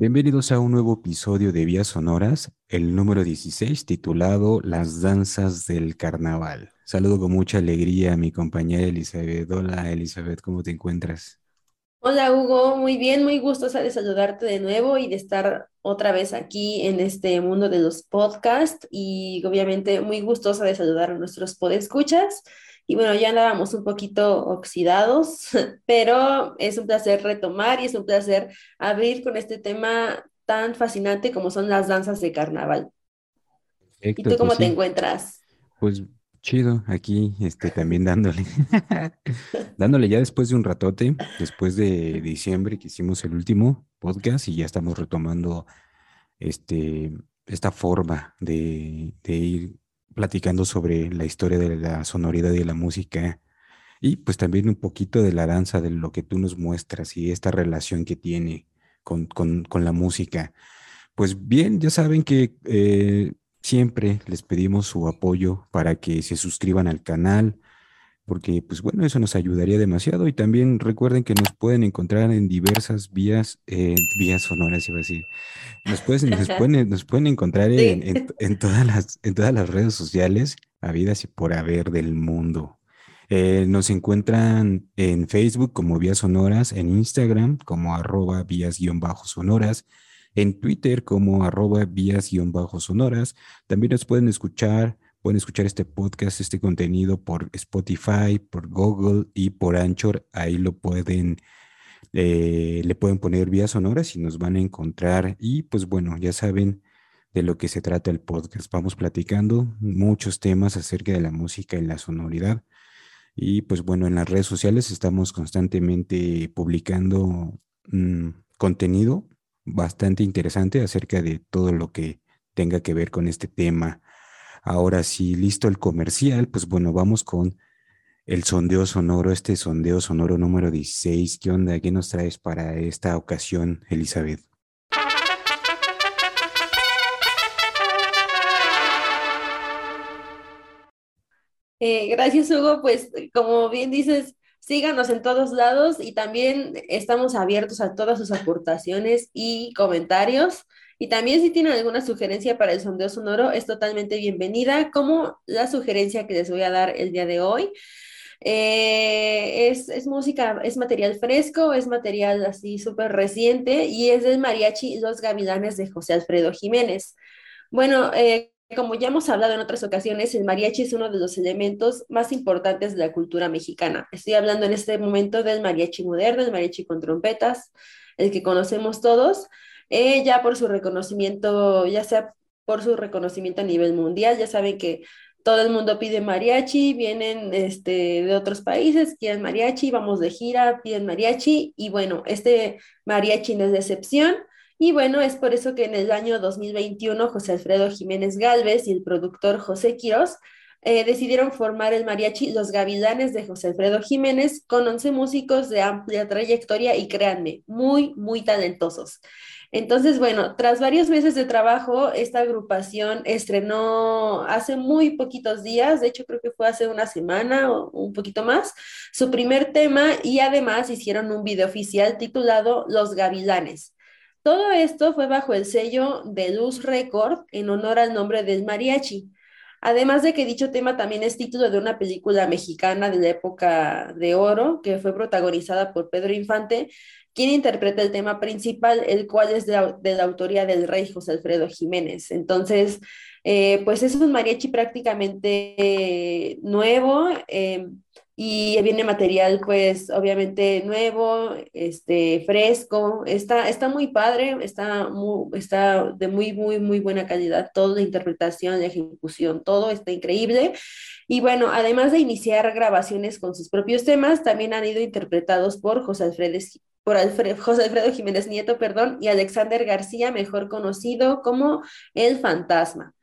Bienvenidos a un nuevo episodio de Vías Sonoras, el número 16, titulado Las Danzas del Carnaval. Saludo con mucha alegría a mi compañera Elizabeth. Hola Elizabeth, ¿cómo te encuentras? Hola Hugo, muy bien, muy gustosa de saludarte de nuevo y de estar otra vez aquí en este mundo de los podcasts y obviamente muy gustosa de saludar a nuestros podescuchas. Y bueno, ya andábamos un poquito oxidados, pero es un placer retomar y es un placer abrir con este tema tan fascinante como son las danzas de carnaval. ¿Y tú cómo pues te encuentras? Pues chido, aquí este, también dándole, dándole ya después de un ratote, después de diciembre que hicimos el último podcast y ya estamos retomando este, esta forma de, de ir platicando sobre la historia de la sonoridad y de la música y pues también un poquito de la danza, de lo que tú nos muestras y esta relación que tiene con, con, con la música. Pues bien, ya saben que eh, siempre les pedimos su apoyo para que se suscriban al canal, porque pues bueno, eso nos ayudaría demasiado y también recuerden que nos pueden encontrar en diversas vías, eh, vías sonoras, iba a decir. Nos, pueden, nos, pueden, nos pueden encontrar en, en todas las, en todas las redes sociales, habidas y por haber del mundo. Eh, nos encuentran en Facebook como Vías Sonoras, en Instagram como arroba vías-sonoras, en Twitter como arroba vías-sonoras. También nos pueden escuchar Pueden escuchar este podcast, este contenido por Spotify, por Google y por Anchor. Ahí lo pueden, eh, le pueden poner vías sonoras y nos van a encontrar. Y pues bueno, ya saben de lo que se trata el podcast. Vamos platicando muchos temas acerca de la música y la sonoridad. Y pues bueno, en las redes sociales estamos constantemente publicando mm, contenido bastante interesante acerca de todo lo que tenga que ver con este tema. Ahora sí, listo el comercial, pues bueno, vamos con el sondeo sonoro, este sondeo sonoro número 16. ¿Qué onda? ¿Qué nos traes para esta ocasión, Elizabeth? Eh, gracias, Hugo. Pues como bien dices, síganos en todos lados y también estamos abiertos a todas sus aportaciones y comentarios. Y también si tienen alguna sugerencia para el sondeo sonoro, es totalmente bienvenida, como la sugerencia que les voy a dar el día de hoy. Eh, es, es música, es material fresco, es material así súper reciente y es del mariachi Los Gavilanes de José Alfredo Jiménez. Bueno, eh, como ya hemos hablado en otras ocasiones, el mariachi es uno de los elementos más importantes de la cultura mexicana. Estoy hablando en este momento del mariachi moderno, el mariachi con trompetas, el que conocemos todos, eh, ya por su reconocimiento, ya sea por su reconocimiento a nivel mundial, ya saben que todo el mundo pide mariachi, vienen este, de otros países, quieren mariachi, vamos de gira, piden mariachi, y bueno, este mariachi no es de excepción. Y bueno, es por eso que en el año 2021 José Alfredo Jiménez Galvez y el productor José Quirós eh, decidieron formar el mariachi Los Gavilanes de José Alfredo Jiménez con 11 músicos de amplia trayectoria y créanme, muy, muy talentosos. Entonces, bueno, tras varios meses de trabajo, esta agrupación estrenó hace muy poquitos días, de hecho creo que fue hace una semana o un poquito más, su primer tema y además hicieron un video oficial titulado Los Gavilanes. Todo esto fue bajo el sello de Luz Record en honor al nombre del mariachi. Además de que dicho tema también es título de una película mexicana de la época de oro que fue protagonizada por Pedro Infante, quien interpreta el tema principal, el cual es de, de la autoría del rey José Alfredo Jiménez. Entonces, eh, pues es un mariachi prácticamente eh, nuevo. Eh, y viene material pues obviamente nuevo, este, fresco, está, está muy padre, está, muy, está de muy, muy, muy buena calidad, toda la interpretación, la ejecución, todo está increíble. Y bueno, además de iniciar grabaciones con sus propios temas, también han ido interpretados por José Alfredo, José Alfredo Jiménez Nieto, perdón, y Alexander García, mejor conocido como El Fantasma.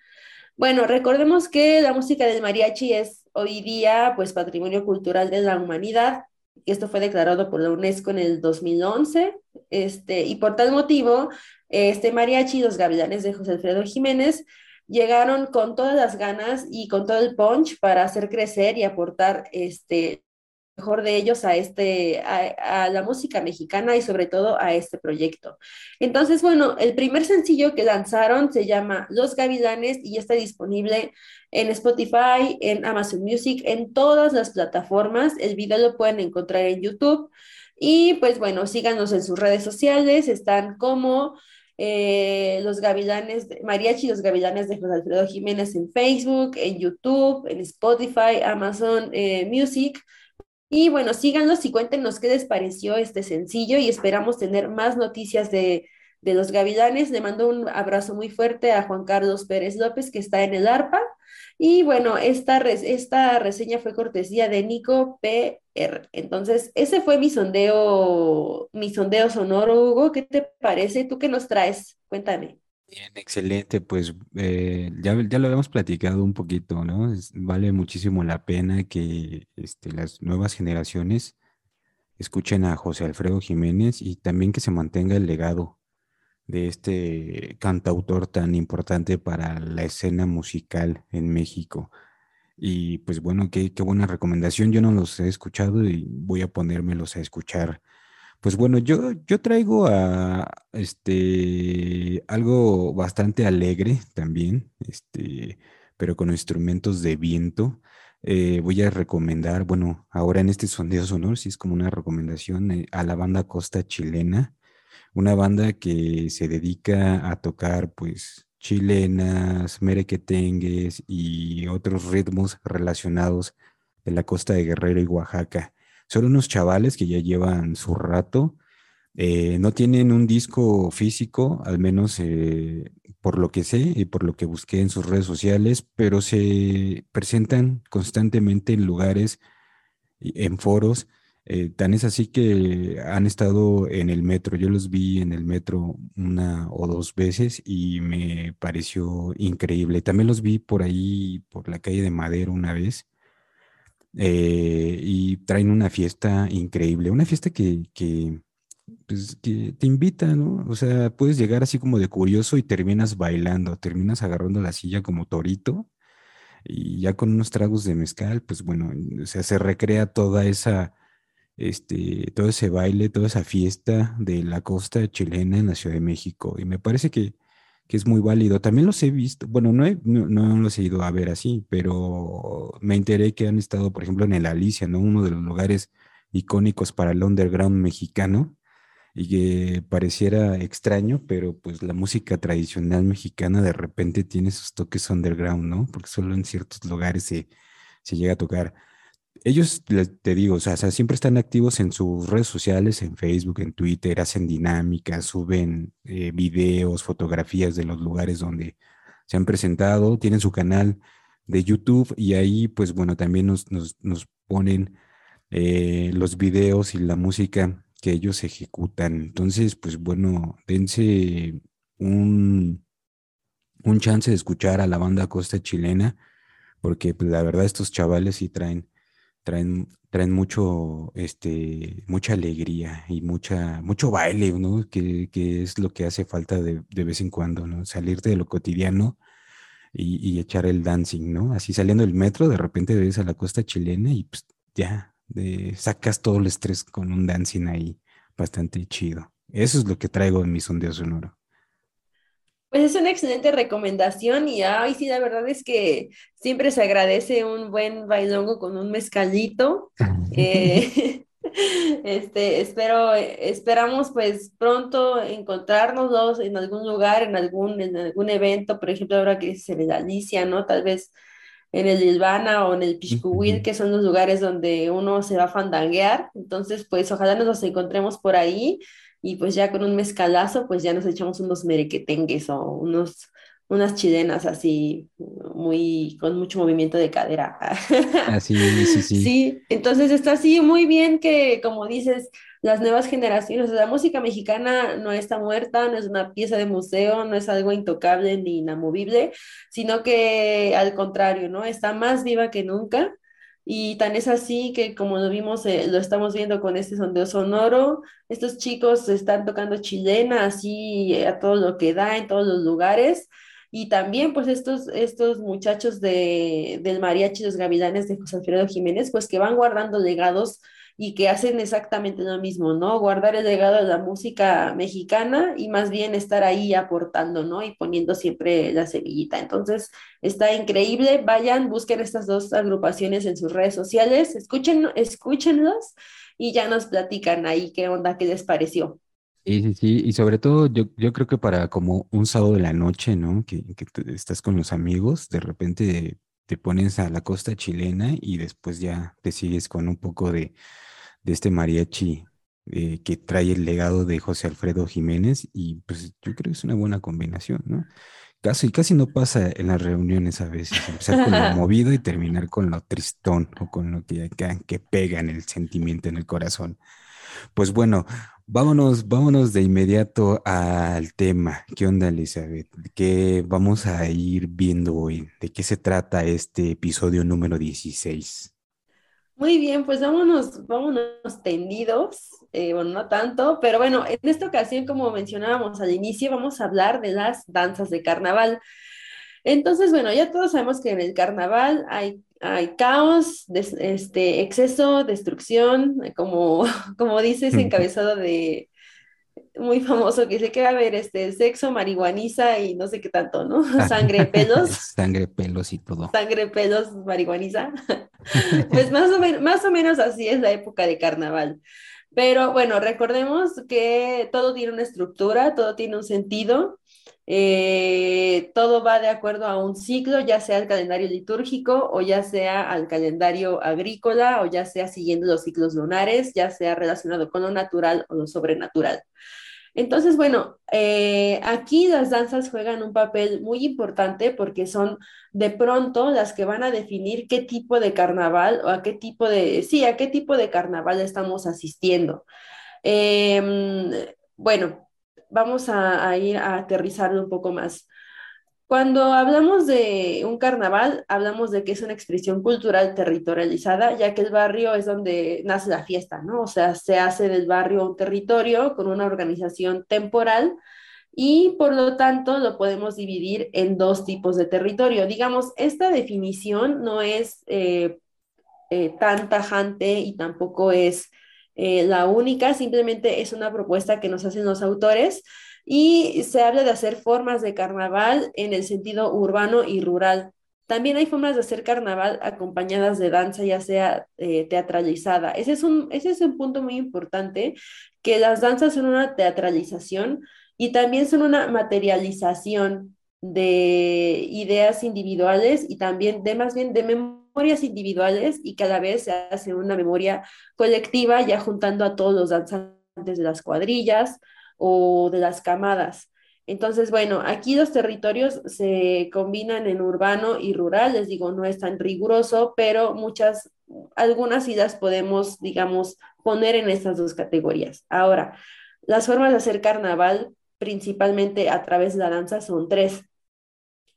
Bueno, recordemos que la música del mariachi es hoy día pues patrimonio cultural de la humanidad. Esto fue declarado por la UNESCO en el 2011. Este, y por tal motivo, este mariachi, los gavilanes de José Alfredo Jiménez, llegaron con todas las ganas y con todo el punch para hacer crecer y aportar este, mejor de ellos a, este, a, la música mexicana y sobre todo a este proyecto. Entonces, bueno, el primer sencillo que lanzaron se llama Los Gavilanes y está disponible en Spotify, en Amazon Music, en todas las plataformas. El video lo pueden encontrar en YouTube. Y pues bueno, síganos en sus redes sociales, están como eh, los gavilanes, de, Mariachi los gavilanes de José Alfredo Jiménez en Facebook, en YouTube, en Spotify, Amazon eh, Music. Y bueno, síganos y cuéntenos qué les pareció este sencillo y esperamos tener más noticias de, de los gavilanes. Le mando un abrazo muy fuerte a Juan Carlos Pérez López, que está en el ARPA. Y bueno, esta, esta reseña fue cortesía de Nico PR. Entonces, ese fue mi sondeo, mi sondeo sonoro, Hugo. ¿Qué te parece? ¿Tú qué nos traes? Cuéntame. Bien, excelente, pues eh, ya, ya lo habíamos platicado un poquito, ¿no? vale muchísimo la pena que este, las nuevas generaciones escuchen a José Alfredo Jiménez y también que se mantenga el legado de este cantautor tan importante para la escena musical en México. Y pues bueno, qué, qué buena recomendación. Yo no los he escuchado y voy a ponérmelos a escuchar. Pues bueno, yo, yo traigo a este algo bastante alegre también, este, pero con instrumentos de viento. Eh, voy a recomendar, bueno, ahora en este sondeo sonoro, si es como una recomendación eh, a la banda Costa Chilena una banda que se dedica a tocar pues chilenas, merequetengues y otros ritmos relacionados de la costa de Guerrero y Oaxaca. Son unos chavales que ya llevan su rato, eh, no tienen un disco físico, al menos eh, por lo que sé y por lo que busqué en sus redes sociales, pero se presentan constantemente en lugares, en foros eh, tan es así que han estado en el metro. Yo los vi en el metro una o dos veces y me pareció increíble. También los vi por ahí, por la calle de Madero una vez. Eh, y traen una fiesta increíble, una fiesta que, pues, que te invita, ¿no? O sea, puedes llegar así como de curioso y terminas bailando, terminas agarrando la silla como torito y ya con unos tragos de mezcal, pues bueno, o sea, se recrea toda esa este, todo ese baile, toda esa fiesta de la costa chilena en la Ciudad de México. Y me parece que, es muy válido. También los he visto, bueno, no, no, los he ido a ver así, pero me enteré que han estado, por ejemplo, en el Alicia, ¿no? Uno de los lugares icónicos para el underground mexicano y que pareciera extraño, pero pues la música tradicional mexicana de repente tiene sus toques underground, ¿no? Porque solo en ciertos lugares se, se llega a tocar ellos, te digo, o sea, siempre están activos en sus redes sociales, en Facebook, en Twitter, hacen dinámicas, suben eh, videos, fotografías de los lugares donde se han presentado, tienen su canal de YouTube y ahí, pues bueno, también nos, ponen eh, los videos y la música que ellos ejecutan. Entonces, pues bueno, dense un, un chance de escuchar a la banda Costa Chilena, porque pues, la verdad estos chavales sí traen traen, traen mucho, este, mucha alegría y mucha, mucho baile, ¿no? Que, es lo que hace falta de, vez en cuando, ¿no? Salir de lo cotidiano y, echar el dancing, ¿no? Así saliendo del metro, de repente ves a la costa chilena y pues ya, sacas todo el estrés con un dancing ahí bastante chido. Eso es lo que traigo en mi sondeo sonoro. Pues es una excelente recomendación y ay, sí, la verdad es que siempre se agradece un buen bailongo con un mezcalito. Eh, este, espero, esperamos pues pronto encontrarnos en algún lugar, en algún, en algún evento, por ejemplo, ahora que es en Alicia, ¿no? Tal vez en el Ilvana o en el Pishkuwil, que son los lugares donde uno se va a fandanguear. Entonces, pues ojalá nos encontremos por ahí y pues ya con un mezcalazo, pues ya nos echamos unos merequetengues o unos, unas chilenas así, muy, con mucho movimiento de cadera. Así, sí, sí. Sí, entonces está así muy bien que, como dices, las nuevas generaciones, la música mexicana no está muerta, no es una pieza de museo, no es algo intocable ni inamovible, sino que al contrario, ¿no? Está más viva que nunca y tan es así que como lo vimos, eh, lo estamos viendo con este sondeo sonoro, estos chicos están tocando chilena así eh, a todo lo que da en todos los lugares. y también pues estos, estos muchachos de, del mariachi Los Gavilanes de José Alfredo Jiménez, pues que van guardando legados y que hacen exactamente lo mismo, ¿no? Guardar el legado de la música mexicana y más bien estar ahí aportando, ¿no? Y poniendo siempre la semillita. Entonces, está increíble. Vayan, busquen estas dos agrupaciones en sus redes sociales, escuchen, escúchenlos y ya nos platican ahí qué onda, qué les pareció. Sí, sí, sí, y sobre todo yo, yo creo que para como un sábado de la noche, ¿no? Que, que estás con los amigos, de repente te pones a la costa chilena y después ya te sigues con un poco de, de este mariachi eh, que trae el legado de José Alfredo Jiménez y pues yo creo que es una buena combinación, ¿no? Casi, casi no pasa en las reuniones a veces, empezar con lo movido y terminar con lo tristón o con lo que, que pega en el sentimiento, en el corazón. Pues bueno, vámonos, vámonos de inmediato al tema. ¿Qué onda, Elizabeth? ¿Qué vamos a ir viendo hoy? ¿De qué se trata este episodio número 16? Muy bien, pues vámonos, vámonos tendidos, eh, bueno, no tanto, pero bueno, en esta ocasión, como mencionábamos al inicio, vamos a hablar de las danzas de carnaval. Entonces, bueno, ya todos sabemos que en el carnaval hay, hay caos, este, exceso, destrucción, como, como dice ese encabezado de, muy famoso que dice que va a haber este sexo, marihuaniza y no sé qué tanto, ¿no? Sangre, pelos. Sangre, pelos y todo. Sangre, pelos, marihuaniza. pues más o, menos, más o menos así es la época de carnaval. Pero bueno, recordemos que todo tiene una estructura, todo tiene un sentido, eh, todo va de acuerdo a un ciclo, ya sea el calendario litúrgico o ya sea al calendario agrícola o ya sea siguiendo los ciclos lunares, ya sea relacionado con lo natural o lo sobrenatural. Entonces, bueno, eh, aquí las danzas juegan un papel muy importante porque son de pronto las que van a definir qué tipo de carnaval o a qué tipo de, sí, a qué tipo de carnaval estamos asistiendo. Em, bueno, vamos a, ir a aterrizarlo un poco más. Cuando hablamos de un carnaval, hablamos de que es una expresión cultural territorializada, ya que el barrio es donde nace la fiesta, ¿no? O sea, se hace del barrio un territorio con una organización temporal y por lo tanto lo podemos dividir en dos tipos de territorio. Digamos, esta definición no es eh, eh, tan tajante y tampoco es eh, la única, simplemente es una propuesta que nos hacen los autores y se habla de hacer formas de carnaval en el sentido urbano y rural. También hay formas de hacer carnaval acompañadas de danza, ya sea eh, teatralizada. Ese es, un, ese es un punto muy importante, que las danzas son una teatralización y también son una materialización de ideas individuales y también de más bien de memorias individuales y cada vez se hace una memoria colectiva ya juntando a todos los danzantes de las cuadrillas, o de las camadas. Entonces, bueno, aquí los territorios se combinan en urbano y rural, les digo, no es tan riguroso, pero muchas, algunas ideas podemos, digamos, poner en estas dos categorías. Ahora, las formas de hacer carnaval, principalmente a través de la danza, son tres.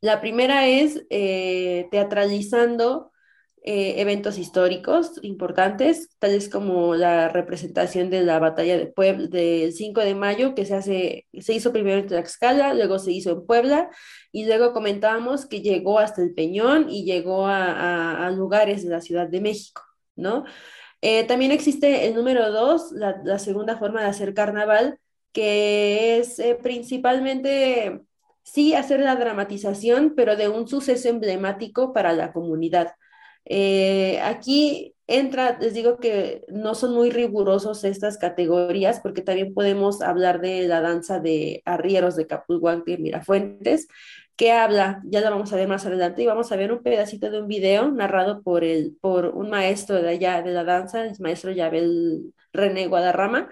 La primera es eh, teatralizando eh, eventos históricos importantes, tales como la representación de la batalla de Puebla del 5 de mayo, que se, hace, se hizo primero en Tlaxcala, luego se hizo en Puebla, y luego comentábamos que llegó hasta el Peñón y llegó a, lugares de la Ciudad de México, ¿no? Eh, también existe el número dos, la, segunda forma de hacer carnaval, que es eh, principalmente, sí, hacer la dramatización, pero de un suceso emblemático para la comunidad. Eh, aquí entra, les digo que no son muy rigurosos estas categorías porque también podemos hablar de la danza de arrieros de Capulhuac de Mirafuentes, que habla, ya la vamos a ver más adelante, y vamos a ver un pedacito de un video narrado por, el, por un maestro de allá de la danza, el maestro Yabel René Guadarrama.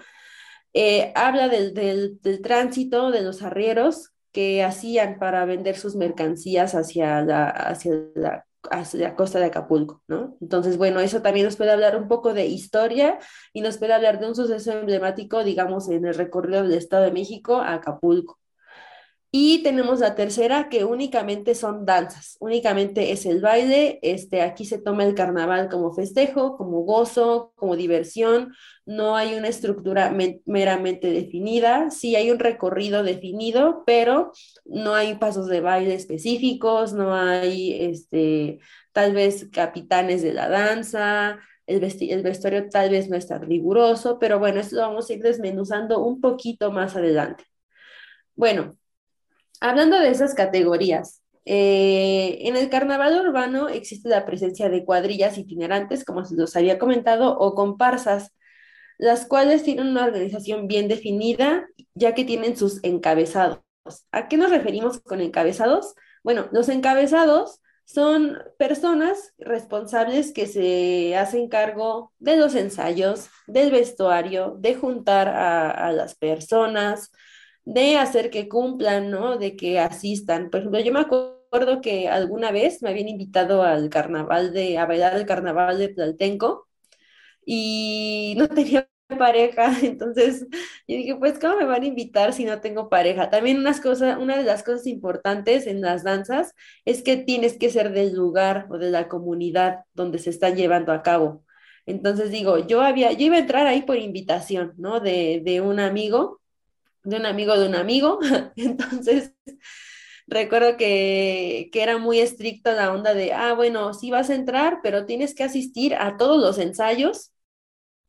Eh, habla del, del, del tránsito de los arrieros que hacían para vender sus mercancías hacia la, hacia la hacia la costa de Acapulco, ¿no? Entonces, bueno, eso también nos puede hablar un poco de historia y nos puede hablar de un suceso emblemático, digamos, en el recorrido del Estado de México a Acapulco. Y tenemos la tercera, que únicamente son danzas, únicamente es el baile. Este, aquí se toma el carnaval como festejo, como gozo, como diversión. No hay una estructura meramente definida. Sí hay un recorrido definido, pero no hay pasos de baile específicos, no hay este, tal vez capitanes de la danza. El, el vestuario tal vez no está riguroso, pero bueno, esto lo vamos a ir desmenuzando un poquito más adelante. Bueno, Hablando de esas categorías, eh, en el carnaval urbano existe la presencia de cuadrillas itinerantes, como se los había comentado, o comparsas, las cuales tienen una organización bien definida, ya que tienen sus encabezados. ¿A qué nos referimos con encabezados? Bueno, los encabezados son personas responsables que se hacen cargo de los ensayos, del vestuario, de juntar a, las personas, de hacer que cumplan, ¿no? De que asistan. Por ejemplo, yo me acuerdo que alguna vez me habían invitado al carnaval de, a bailar el carnaval de Tlaltenco y no tenía pareja, entonces yo dije, pues, ¿cómo me van a invitar si no tengo pareja? También unas cosas, una de las cosas importantes en las danzas es que tienes que ser del lugar o de la comunidad donde se están llevando a cabo. Entonces digo, yo había, yo iba a entrar ahí por invitación, ¿no? De, de un amigo de un amigo de un amigo. Entonces, recuerdo que, era muy estricto la onda de, ah, bueno, sí vas a entrar, pero tienes que asistir a todos los ensayos,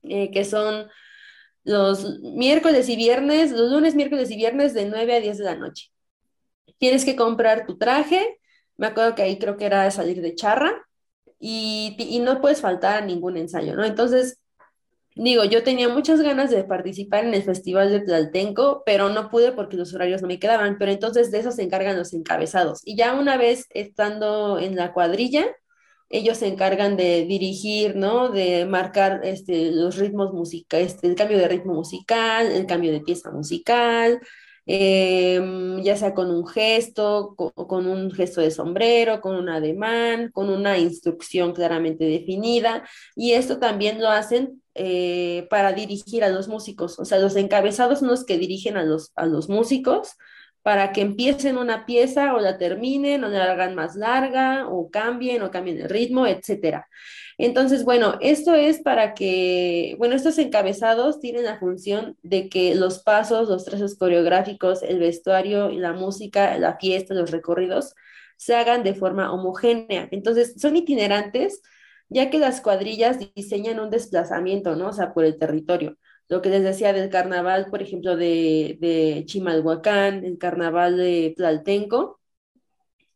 eh, que son los miércoles y viernes, los lunes, miércoles y viernes de 9 a 10 de la noche. Tienes que comprar tu traje, me acuerdo que ahí creo que era salir de charra, y, y no puedes faltar a ningún ensayo, ¿no? Entonces, Digo, yo tenía muchas ganas de participar en el Festival de Tlaltenco, pero no pude porque los horarios no me quedaban, pero entonces de eso se encargan los encabezados. Y ya una vez estando en la cuadrilla, ellos se encargan de dirigir, ¿no? De marcar este, los ritmos musicales, este, el cambio de ritmo musical, el cambio de pieza musical, em, ya sea con un gesto, con, con, un gesto de sombrero, con un ademán, con una instrucción claramente definida. Y esto también lo hacen eh, para dirigir a los músicos. O sea, los encabezados son los que dirigen a los, a los músicos para que empiecen una pieza o la terminen o la hagan más larga o cambien o cambien el ritmo, etcétera. Entonces, bueno, esto es para que, bueno, estos encabezados tienen la función de que los pasos, los trazos coreográficos, el vestuario, la música, la fiesta, los recorridos se hagan de forma homogénea. Entonces, son itinerantes ya que las cuadrillas diseñan un desplazamiento, ¿no? O sea, por el territorio. Lo que les decía del carnaval, por ejemplo, de, Chimalhuacán, el carnaval de Tlaltenco,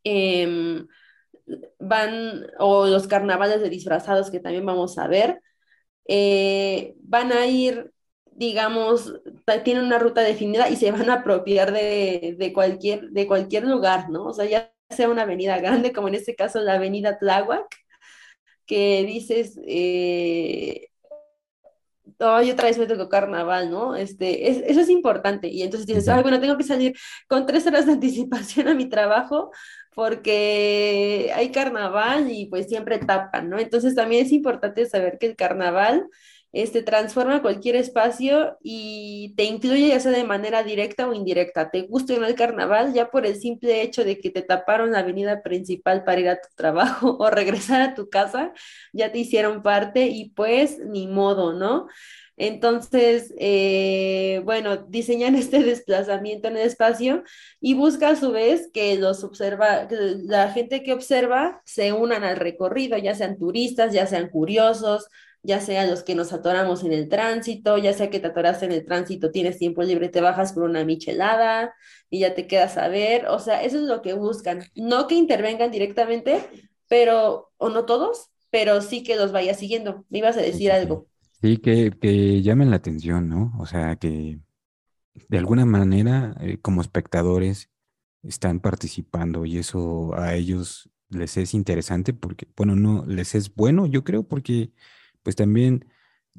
em, van, o los carnavales de disfrazados que también vamos a ver, eh, van a ir, digamos, tienen una ruta definida y se van a apropiar de, de, cualquier, de cualquier lugar, ¿no? O sea, ya sea una avenida grande, como en este caso la avenida Tláhuac, que dices, eh, yo otra vez me tocó carnaval, ¿no? Este, eso es importante. Y entonces dices, ay, bueno, tengo que salir con tres horas de anticipación a mi trabajo porque hay carnaval y pues siempre tapan, ¿no? Entonces también es importante saber que el carnaval este, transforma cualquier espacio y te incluye ya sea de manera directa o indirecta. Te gusta ir al carnaval ya por el simple hecho de que te taparon la avenida principal para ir a tu trabajo o regresar a tu casa, ya te hicieron parte y pues ni modo, ¿no? Entonces, eh, bueno, diseñan este desplazamiento en el espacio y busca a su vez que los observa, que la gente que observa se unan al recorrido, ya sean turistas, ya sean curiosos, ya sea los que nos atoramos en el tránsito, ya sea que te atoraste en el tránsito, tienes tiempo libre, te bajas por una michelada y ya te quedas a ver, o sea, eso es lo que buscan, no que intervengan directamente, pero, o no todos, pero sí que los vaya siguiendo. Me ibas a decir algo. Sí, que, que llamen la atención, ¿no? O sea, que de alguna manera eh, como espectadores están participando y eso a ellos les es interesante porque, bueno, no, les es bueno, yo creo, porque pues también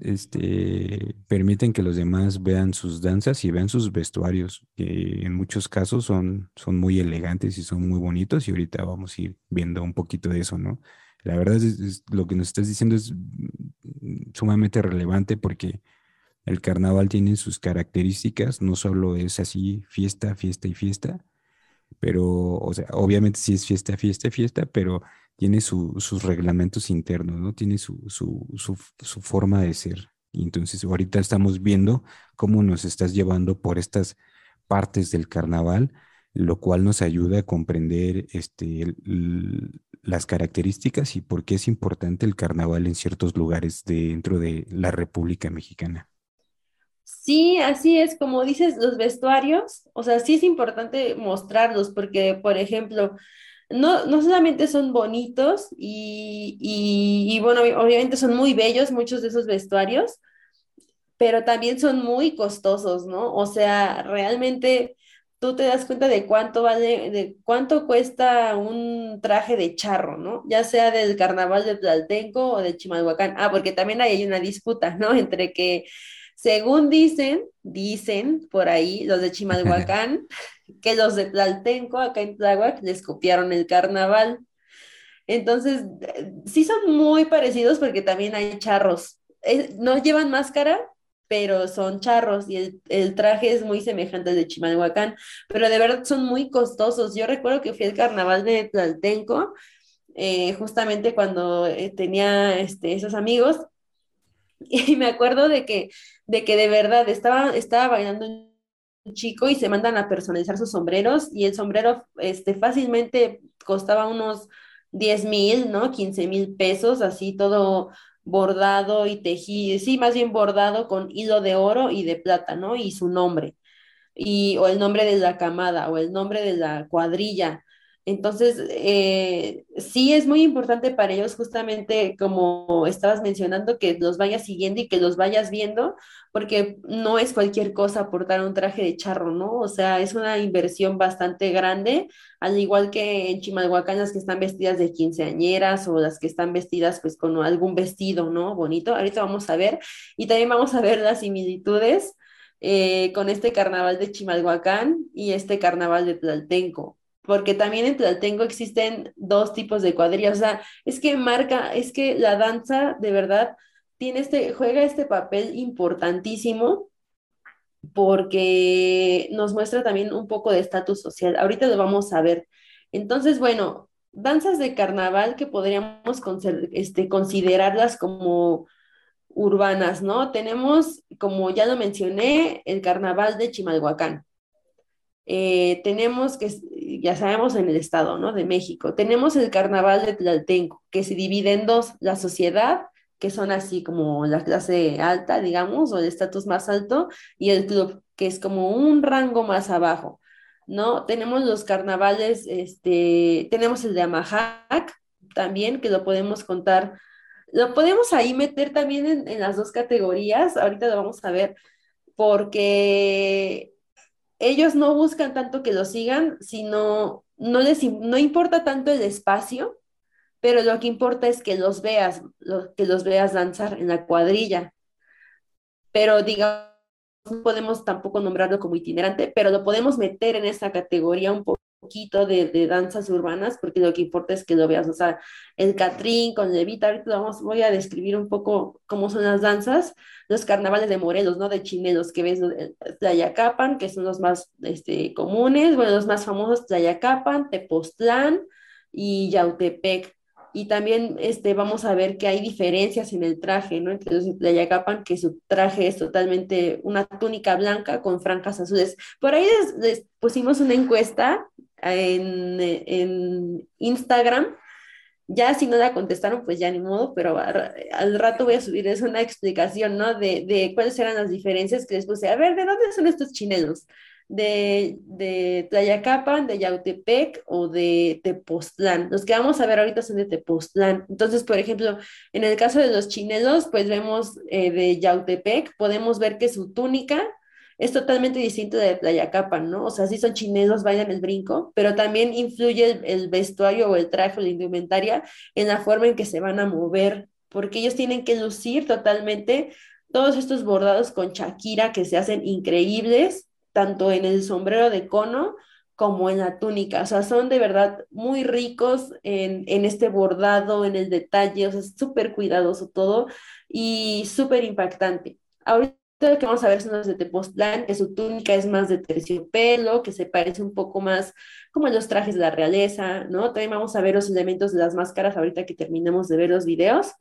este, permiten que los demás vean sus danzas y vean sus vestuarios, que en muchos casos son, son muy elegantes y son muy bonitos, y ahorita vamos a ir viendo un poquito de eso, ¿no? La verdad es, lo que nos estás diciendo es mm, sumamente relevante porque el carnaval tiene sus características, no solo es así fiesta, fiesta y fiesta, pero, o sea, obviamente sí es fiesta, fiesta, fiesta, pero tiene sus reglamentos internos, ¿no? Tiene su, forma de ser. Y entonces ahorita estamos viendo cómo nos estás llevando por estas partes del carnaval, lo cual nos ayuda a comprender este, las características y por qué es importante el carnaval en ciertos lugares dentro de la República Mexicana. Sí, así es, como dices, los vestuarios, o sea, sí es importante mostrarlos porque, por ejemplo, no, no solamente son bonitos y, y, bueno, obviamente son muy bellos muchos de esos vestuarios, pero también son muy costosos, ¿no? O sea, realmente tú te das cuenta de cuánto vale, de cuánto cuesta un traje de charro, ¿no? Ya sea del carnaval de Tlaltenco o de Chimalhuacán. Ah, porque también hay una disputa, ¿no? Entre que según dicen, dicen por ahí los de Chimalhuacán, que los de Tlaltenco, acá en Tláhuac, les copiaron el carnaval. Entonces, eh, sí son muy parecidos porque también hay charros. Eh, no llevan máscara, pero son charros y el, traje es muy semejante al de Chimalhuacán, pero de verdad son muy costosos. Yo recuerdo que fui al carnaval de Tlaltenco, eh, justamente cuando tenía este, esos amigos, y me acuerdo de que, de que de verdad estaba, estaba bailando un chico y se mandan a personalizar sus sombreros y el sombrero este, fácilmente costaba unos 10 mil, ¿no? 15 mil pesos, así todo bordado y tejido, sí, más bien bordado con hilo de oro y de plata, ¿no? Y su nombre, y, o el nombre de la camada, o el nombre de la cuadrilla. Entonces, eh, sí es muy importante para ellos justamente, como estabas mencionando, que los vayas siguiendo y que los vayas viendo, porque no es cualquier cosa portar un traje de charro, ¿no? O sea, es una inversión bastante grande, al igual que en Chimalhuacán las que están vestidas de quinceañeras o las que están vestidas pues con algún vestido, ¿no? Bonito. Ahorita vamos a ver y también vamos a ver las similitudes. Eh, con este carnaval de Chimalhuacán y este carnaval de Tlaltenco porque también en Tlaltengo existen dos tipos de cuadrillas, o sea, es que marca, es que la danza de verdad tiene este, juega este papel importantísimo porque nos muestra también un poco de estatus social. Ahorita lo vamos a ver. Entonces, bueno, danzas de carnaval que podríamos este, considerarlas como urbanas, ¿no? Tenemos, como ya lo mencioné, el carnaval de Chimalhuacán. Eh, tenemos que ya sabemos en el estado, ¿no? De México. Tenemos el carnaval de Tlaltenco, que se divide en dos, la sociedad, que son así como la clase alta, digamos, o el estatus más alto, y el club, que es como un rango más abajo, ¿no? Tenemos los carnavales, este, tenemos el de Amajac también, que lo podemos contar, lo podemos ahí meter también en, en las dos categorías, ahorita lo vamos a ver, porque ellos no buscan tanto que lo sigan, sino no les no importa tanto el espacio, pero lo que importa es que los veas, que los veas danzar en la cuadrilla. Pero digamos, no podemos tampoco nombrarlo como itinerante, pero lo podemos meter en esa categoría un poquito de, danzas urbanas, porque lo que importa es que lo veas, o sea, el Catrín con Levita, ahorita vamos, voy a describir un poco cómo son las danzas, los carnavales de Morelos, ¿no? De chinelos, que ves Tlayacapan, que son los más este, comunes, bueno, los más famosos, Tlayacapan, Tepoztlán y Yautepec. Y también este, vamos a ver que hay diferencias en el traje, ¿no? Entre los Tlayacapan, que su traje es totalmente una túnica blanca con franjas azules. Por ahí les pusimos una encuesta en, Instagram. Ya si no la contestaron, pues ya ni modo, pero al rato voy a subirles una explicación, ¿no? De, de, cuáles eran las diferencias que les puse. A ver, ¿de dónde son estos chinelos? ¿De, de Tlayacapan, de Yautepec o de Tepoztlán? Los que vamos a ver ahorita son de Tepoztlán. Entonces, por ejemplo, en el caso de los chinelos, pues vemos eh, de Yautepec, podemos ver que su túnica es totalmente distinto de Tlayacapan, ¿no? O sea, sí son chinelos, bailan el brinco, pero también influye el, vestuario o el traje o la indumentaria en la forma en que se van a mover, porque ellos tienen que lucir totalmente todos estos bordados con Shakira que se hacen increíbles, tanto en el sombrero de cono como en la túnica. O sea, son de verdad muy ricos en, en este bordado, en el detalle, o sea, es súper cuidadoso todo y súper impactante. Ahorita que vamos a ver son los de Tepoztlán, que su túnica es más de terciopelo, que se parece un poco más como los trajes de la realeza, ¿no? También vamos a ver los elementos de las máscaras ahorita que terminemos de ver los videos.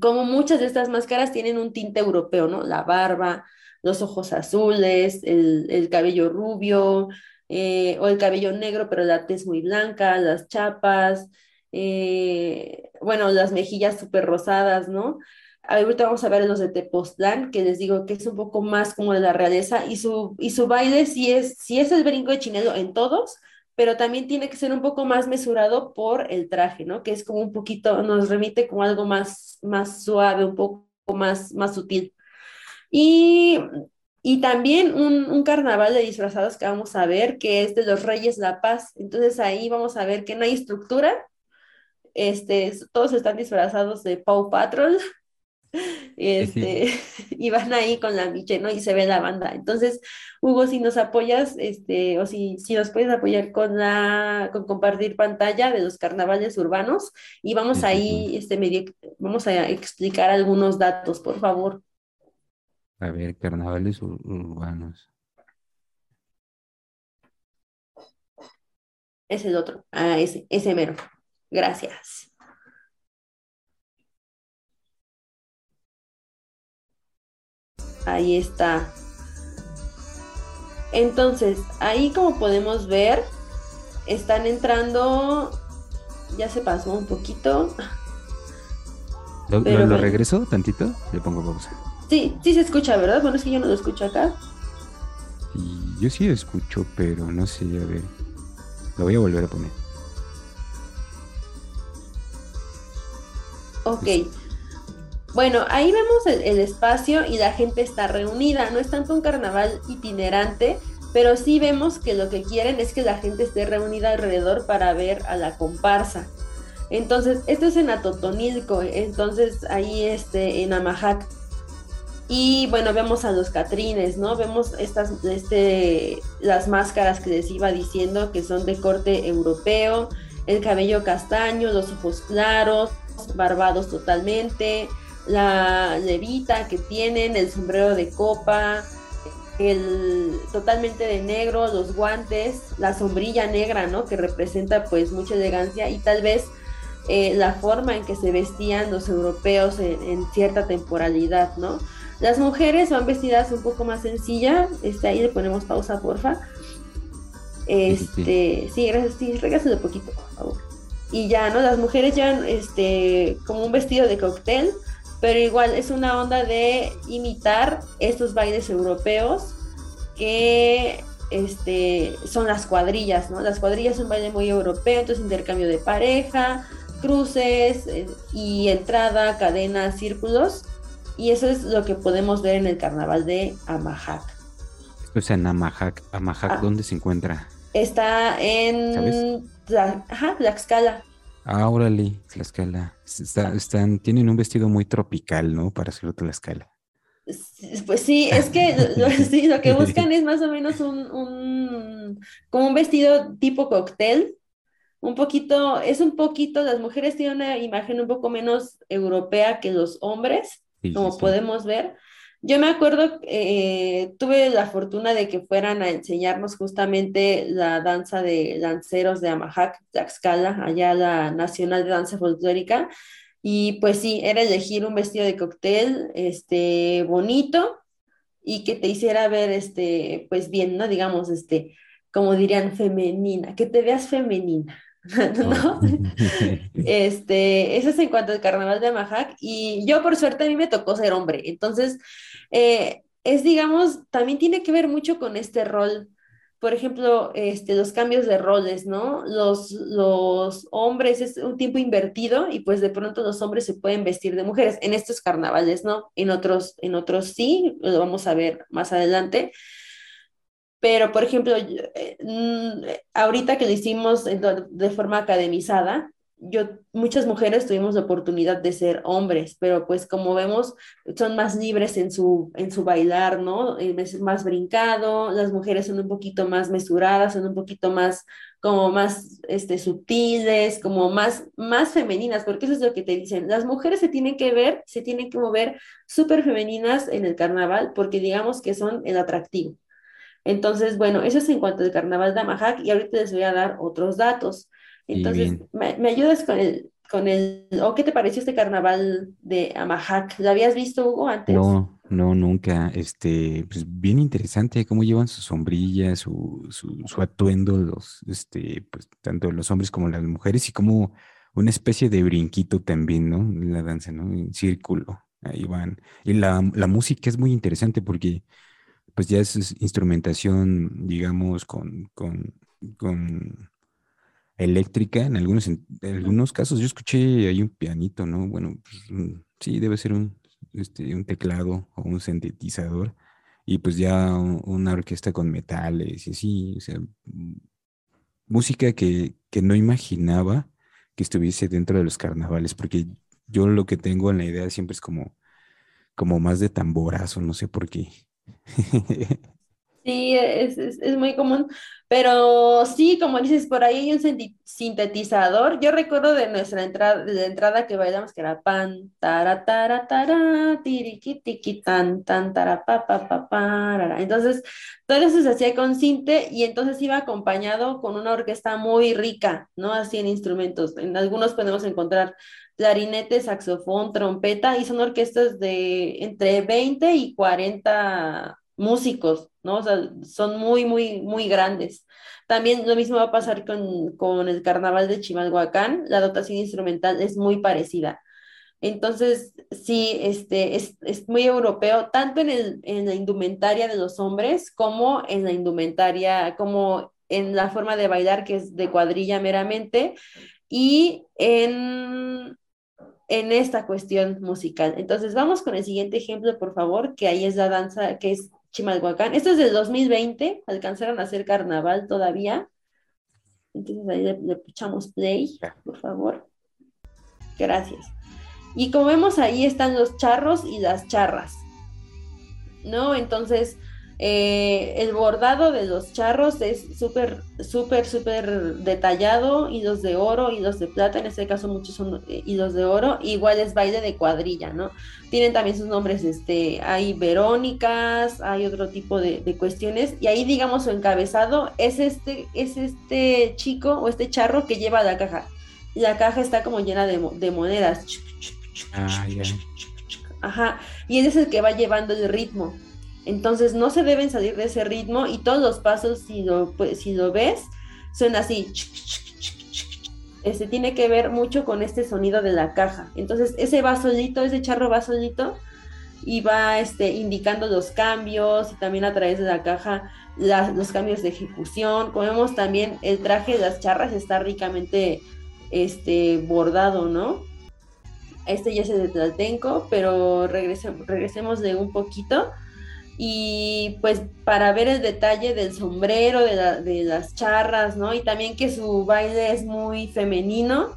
Como muchas de estas máscaras tienen un tinte europeo, ¿no? La barba, los ojos azules, el, cabello rubio, eh, o el cabello negro, pero la tez muy blanca, las chapas, eh, bueno, las mejillas súper rosadas, ¿no? Ahorita vamos a ver los de Tepoztlán, que les digo que es un poco más como de la realeza, y su, y su baile sí es, sí es el brinco de chinelo en todos, pero también tiene que ser un poco más mesurado por el traje, ¿no? Que es como un poquito, nos remite como algo más, más suave, un poco más, más sutil. Y, y también un, un, carnaval de disfrazados que vamos a ver, que es de los Reyes La Paz. Entonces ahí vamos a ver que no hay estructura, este, todos están disfrazados de Paw Patrol, este, y van ahí con la Miche, ¿no? Y se ve la banda. Entonces, Hugo, si nos apoyas, este, o si, si nos puedes apoyar con la, con compartir pantalla de los carnavales urbanos, y vamos ahí, este, medio, vamos a explicar algunos datos, por favor. A ver, carnavales urbanos. Es el otro. Ah, ese, ese mero. Gracias. Ahí está. Entonces, ahí como podemos ver, están entrando, ya se pasó un poquito. ¿Lo, lo, regreso tantito? Le pongo pausa. Sí, sí se escucha, ¿verdad? Bueno, es que yo no lo escucho acá. Yo sí lo escucho, pero no sé, a ver. Lo voy a volver a poner. Ok. Bueno, ahí vemos el, espacio y la gente está reunida. No es tanto un carnaval itinerante, pero sí vemos que lo que quieren es que la gente esté reunida alrededor para ver a la comparsa. Entonces, esto es en Atotonilco, entonces ahí este, en Amajac. Y bueno, vemos a los catrines, ¿no? Vemos estas, este, las máscaras que les iba diciendo que son de corte europeo, el cabello castaño, los ojos claros, barbados totalmente, la levita que tienen, el sombrero de copa, el totalmente de negro, los guantes, la sombrilla negra, ¿no? Que representa pues mucha elegancia y tal vez eh, la forma en que se vestían los europeos en, cierta temporalidad, ¿no? Las mujeres van vestidas un poco más sencilla, este, ahí le ponemos pausa, porfa. Este, sí, gracias, sí, de poquito, por favor. Y ya, ¿no? Las mujeres llevan este, como un vestido de cóctel, pero igual es una onda de imitar estos bailes europeos que este, son las cuadrillas, ¿no? Las cuadrillas son un baile muy europeo, entonces intercambio de pareja, cruces eh, y entrada, cadenas, círculos. Y eso es lo que podemos ver en el carnaval de Amajac. O sea, en Amajac, Amajac, ah. ¿dónde se encuentra? Está en Tlaxcala. Ah, órale, Tlaxcala. están, tienen un vestido muy tropical, ¿no? Para hacerlo Tlaxcala. Pues sí, es que lo, que buscan es más o menos un, como un vestido tipo cóctel, un poquito, es un poquito, las mujeres tienen una imagen un poco menos europea que los hombres, como podemos ver, yo me acuerdo, eh, tuve la fortuna de que fueran a enseñarnos justamente la danza de lanceros de Amajac, Tlaxcala, allá la Nacional de Danza Folclórica. Y pues sí, era elegir un vestido de cóctel este, bonito y que te hiciera ver, este, pues bien, ¿no? Digamos, este, como dirían, femenina, que te veas femenina. ¿no? este, eso es en cuanto al carnaval de Amajac y yo por suerte a mí me tocó ser hombre, entonces eh, es digamos, también tiene que ver mucho con este rol, por ejemplo, este, los cambios de roles, ¿no? Los, los hombres es un tiempo invertido y pues de pronto los hombres se pueden vestir de mujeres, en estos carnavales, ¿no? En otros, en otros sí, lo vamos a ver más adelante. Pero, por ejemplo, eh, mm, ahorita que lo hicimos de forma academizada, yo, muchas mujeres tuvimos la oportunidad de ser hombres, pero pues como vemos, son más libres en su, en su bailar, ¿no? Eh, es más brincado, las mujeres son un poquito más mesuradas, son un poquito más, como más, este, sutiles, como más, más femeninas, porque eso es lo que te dicen, las mujeres se tienen que ver, se tienen que mover súper femeninas en el carnaval, porque digamos que son el atractivo. Entonces, bueno, eso es en cuanto al carnaval de Amajac y ahorita les voy a dar otros datos. Entonces, me, me, ayudas con el, con el, o qué te pareció este carnaval de Amajac? ¿Lo habías visto, Hugo, antes? No, no, nunca. Este, pues bien interesante cómo llevan sus sombrillas, su, su, su atuendo, los, este, pues tanto los hombres como las mujeres, y como una especie de brinquito también, ¿no? La danza, ¿no? En círculo, ahí van. Y la, la música es muy interesante porque, pues ya es instrumentación, digamos, con, con, con eléctrica, en algunos, en algunos casos yo escuché ahí un pianito, ¿no? Bueno, pues, sí, debe ser un, este, un teclado o un sintetizador, y pues ya una orquesta con metales y así, o sea, música que, que no imaginaba que estuviese dentro de los carnavales, porque yo lo que tengo en la idea siempre es como, como más de tamborazo, no sé por qué. Sí, es, es, es, muy común, pero sí, como dices, por ahí hay un sintetizador. Yo recuerdo de nuestra entrada, de la entrada que bailamos, que era pan, tara, tara, tara, tiriqui, tan, tan, tara, pa, pa, pa, Entonces, todo eso se hacía con cinte y entonces iba acompañado con una orquesta muy rica, ¿no? Así en instrumentos. En algunos podemos encontrar clarinete, saxofón, trompeta, y son orquestas de entre 20 y 40 músicos, ¿no? O sea, son muy, muy, muy grandes. También lo mismo va a pasar con, con el carnaval de Chimalhuacán, la dotación instrumental es muy parecida. Entonces, sí, este, es, es, muy europeo, tanto en, el, en la indumentaria de los hombres como en la indumentaria, como en la forma de bailar, que es de cuadrilla meramente, y en, en esta cuestión musical. Entonces, vamos con el siguiente ejemplo, por favor, que ahí es la danza, que es Chimalhuacán. Esto es del 2020, alcanzaron a hacer carnaval todavía. Entonces ahí le, le echamos play, por favor. Gracias. Y como vemos ahí están los charros y las charras. ¿No? Entonces, eh, el bordado de los charros es súper, súper, súper detallado, hilos de oro, hilos de plata, en este caso muchos son eh, hilos de oro, igual es baile de cuadrilla, ¿no? Tienen también sus nombres, este, hay verónicas, hay otro tipo de, de cuestiones, y ahí digamos su encabezado es este, es este chico o este charro que lleva la caja. La caja está como llena de, de monedas. Ah, yeah. Ajá, y él es el que va llevando el ritmo. Entonces no se deben salir de ese ritmo y todos los pasos, si lo, pues, si lo ves, suena así. Este tiene que ver mucho con este sonido de la caja. Entonces ese va solito, ese charro va solito y va este, indicando los cambios y también a través de la caja los cambios de ejecución. Como vemos también el traje de las charras está ricamente este, bordado, ¿no? Este ya es el de pero regresemos, regresemos de un poquito y pues para ver el detalle del sombrero, de, la, de, las charras, ¿no? Y también que su baile es muy femenino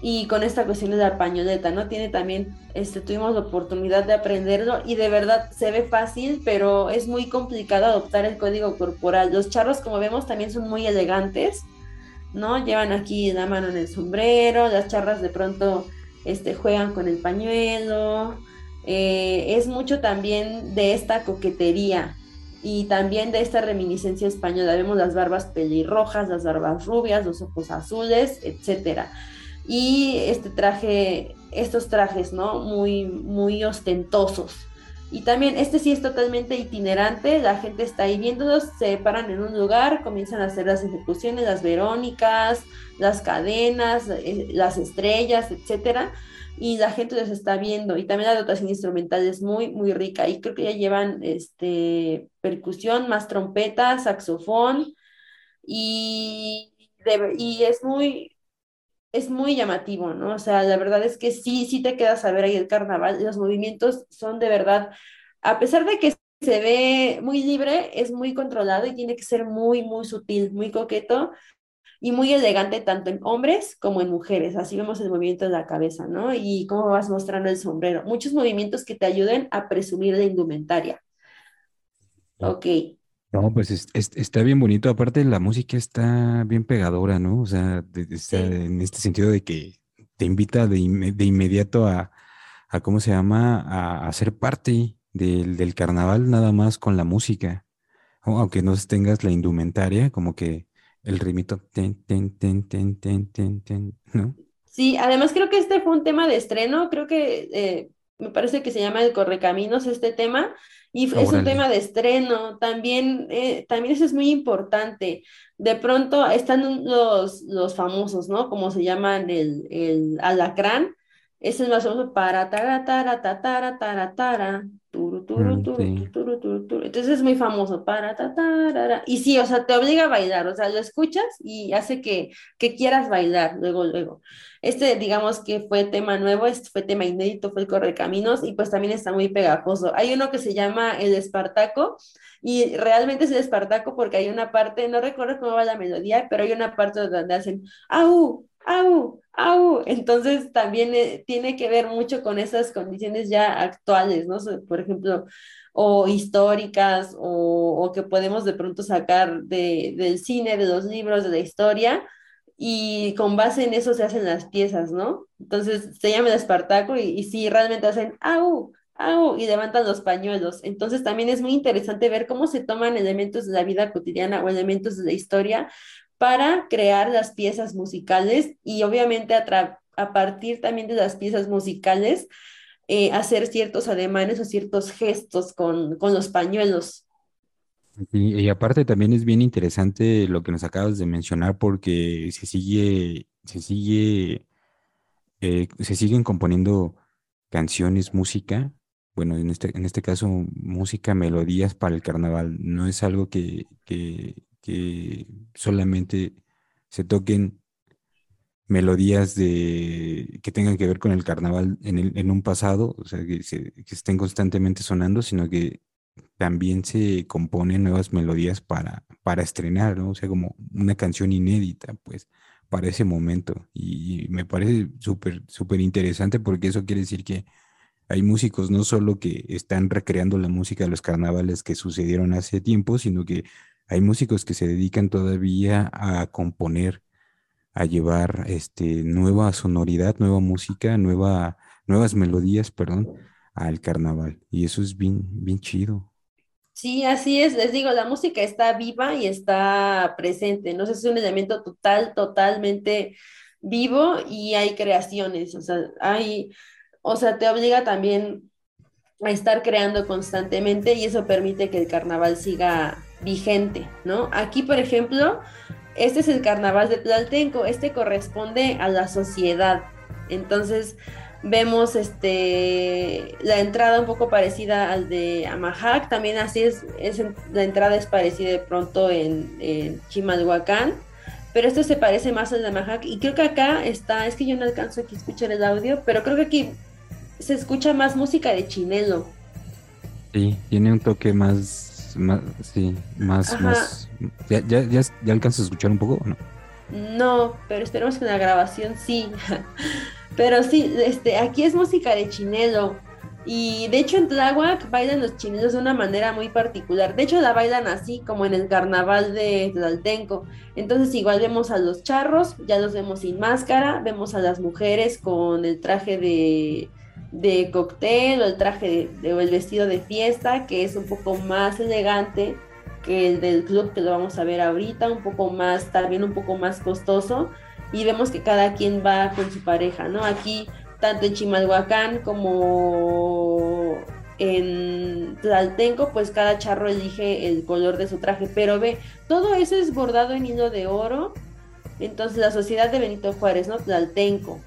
y con esta cuestión de la pañoleta, ¿no? Tiene también, este, tuvimos la oportunidad de aprenderlo y de verdad se ve fácil, pero es muy complicado adoptar el código corporal. Los charros, como vemos, también son muy elegantes, ¿no? Llevan aquí la mano en el sombrero, las charras de pronto, este, juegan con el pañuelo, eh, es mucho también de esta coquetería y también de esta reminiscencia española. Vemos las barbas pelirrojas, las barbas rubias, los ojos azules, etcétera. Y este traje, estos trajes, ¿no? Muy, muy ostentosos. Y también este sí es totalmente itinerante, la gente está ahí viéndolos, se paran en un lugar, comienzan a hacer las ejecuciones, las verónicas, las cadenas, eh, las estrellas, etcétera y la gente los está viendo. Y también la dotación instrumental es muy, muy rica. Y creo que ya llevan este, percusión, más trompeta, saxofón. Y, y es muy, es muy llamativo, ¿no? O sea, la verdad es que sí, sí te quedas a ver ahí el carnaval. Los movimientos son de verdad, a pesar de que se ve muy libre, es muy controlado y tiene que ser muy, muy sutil, muy coqueto y muy elegante tanto en hombres como en mujeres. Así vemos el movimiento de la cabeza, ¿no? Y cómo vas mostrando el sombrero. Muchos movimientos que te ayuden a presumir la indumentaria. Ok. No, pues está bien bonito. Aparte, la música está bien pegadora, ¿no? O sea, en este sentido de que te invita de, inmediato a, ¿cómo se llama? A, ser parte del, carnaval nada más con la música. Aunque no tengas la indumentaria, como que el ritmito, ten, ten, ten, ten, ten, ten, ten, ¿no? Sí, además creo que este fue un tema de estreno, creo que eh, me parece que se llama el Correcaminos este tema, y es un tema de estreno, también, eh, también eso es muy importante. De pronto están los, los famosos, ¿no? Como se llaman el, el alacrán, ese es más famoso para tara, tara, tara, tara, tara, entonces es muy famoso. Para, y sí, o sea, te obliga a bailar, o sea, lo escuchas y hace que, que quieras bailar luego, luego. Este, digamos que fue tema nuevo, este fue tema inédito, fue el Correcaminos y pues también está muy pegajoso. Hay uno que se llama El Espartaco y realmente es el Espartaco porque hay una parte, no recuerdo cómo va la melodía, pero hay una parte donde hacen ¡au! ¡au! ¡Au! Entonces también eh, tiene que ver mucho con esas condiciones ya actuales, ¿no? Por ejemplo, o históricas, o, que podemos de pronto sacar de, del cine, de los libros, de la historia, y con base en eso se hacen las piezas, ¿no? Entonces se llama el Espartaco y, y sí, realmente hacen ¡au! ¡au! y levantan los pañuelos. Entonces también es muy interesante ver cómo se toman elementos de la vida cotidiana o elementos de la historia para crear las piezas musicales y obviamente a, a partir también de las piezas musicales eh, hacer ciertos ademanes o ciertos gestos con, con los pañuelos. y aparte también es bien interesante lo que nos acabas de mencionar porque se sigue, se sigue, eh, se siguen componiendo canciones, música, bueno, en este, en este caso música, melodías para el carnaval. No es algo que, que, que solamente se toquen melodías de, que tengan que ver con el carnaval en, un pasado, o sea, que, se, estén constantemente sonando, sino que también se componen nuevas melodías para, para estrenar, ¿no? O sea, como una canción inédita, pues, para ese momento. Y, me parece súper, súper interesante porque eso quiere decir que hay músicos no solo que están recreando la música de los carnavales que sucedieron hace tiempo, sino que hay músicos que se dedican todavía a componer, a llevar este, nueva sonoridad, nueva música, nueva, nuevas melodías, perdón, al carnaval. Y eso es bien, bien chido. Sí, así es. Les digo, la música está viva y está presente. No es un elemento total, totalmente vivo y hay creaciones. O sea, hay, o sea, te obliga también a estar creando constantemente y eso permite que el carnaval siga vigente, ¿no? Aquí, por ejemplo, este es el carnaval de Tlaltenco, este corresponde a la sociedad. Entonces, vemos este la entrada un poco parecida al de Amahac, también así es, la entrada es parecida de pronto en, en, Chimalhuacán, pero esto se parece más al de Amahac y creo que acá está, es que yo no alcanzo aquí a escuchar el audio, pero creo que aquí se escucha más música de chinelo. Sí, tiene un toque más más, sí, más, más. ¿Ya, ya, ya, alcanzas a escuchar un poco o no? No, pero esperemos que en la grabación sí. pero sí, este, aquí es música de chinelo. Y de hecho en Tláhuac bailan los chinelos de una manera muy particular. De hecho la bailan así como en el carnaval de Tlaltenco. Entonces igual vemos a los charros, ya los vemos sin máscara, vemos a las mujeres con el traje de, de cóctel o el traje de, o el vestido de fiesta, que es un poco más elegante que el del club que lo vamos a ver ahorita, un poco más, también un poco más costoso, y vemos que cada quien va con su pareja, ¿no? Aquí, tanto en Chimalhuacán como en Tlaltenco, pues cada charro elige el color de su traje, pero ve, todo eso es bordado en hilo de oro, entonces la sociedad de Benito Juárez, ¿no? Tlaltenco.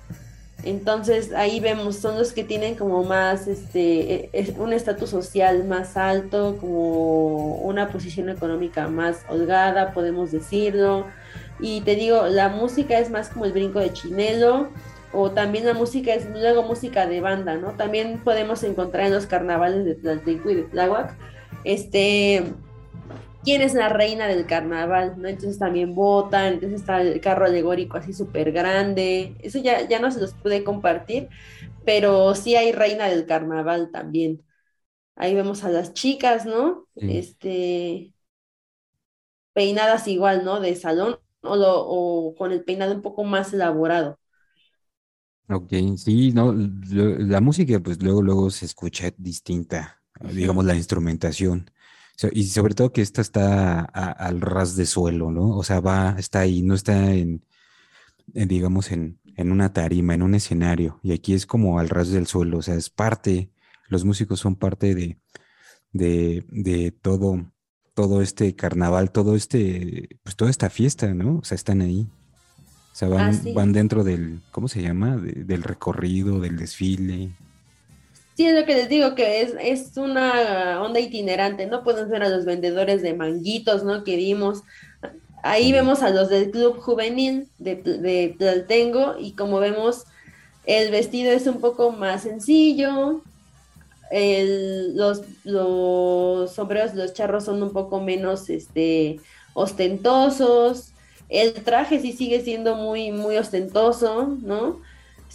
Entonces ahí vemos, son los que tienen como más, este, e, un estatus social más alto, como una posición económica más holgada, podemos decirlo. Y te digo, la música es más como el brinco de chinelo, o también la música es luego música de banda, ¿no? También podemos encontrar en los carnavales de Tlaltenco y de Tláhuac, este, quién es la reina del carnaval, ¿no? Entonces también votan, entonces está el carro alegórico así súper grande, eso ya, ya no se los pude compartir, pero sí hay reina del carnaval también. Ahí vemos a las chicas, ¿no? Este, peinadas igual, ¿no? De salón o, o con el peinado un poco más elaborado. Ok, sí, no, la música pues luego, luego se escucha distinta, digamos la instrumentación. Y sobre todo que esta está al ras de suelo, ¿no? O sea, va, está ahí, no está en, digamos, en, en, una tarima, en un escenario. Y aquí es como al ras del suelo, o sea, es parte, los músicos son parte de, de, de todo, todo este carnaval, todo este, pues toda esta fiesta, ¿no? O sea, están ahí. O sea, van, ah, van dentro del, ¿cómo se llama? del recorrido, del desfile. Sí, es lo que les digo, que es, es una onda itinerante, ¿no? Pueden ser a los vendedores de manguitos, ¿no? Que vimos. Ahí vemos a los del Club Juvenil de, de Tlaltengo y como vemos, el vestido es un poco más sencillo, los, los sombreros, los charros son un poco menos este, ostentosos, el traje sí sigue siendo muy, muy ostentoso, ¿no?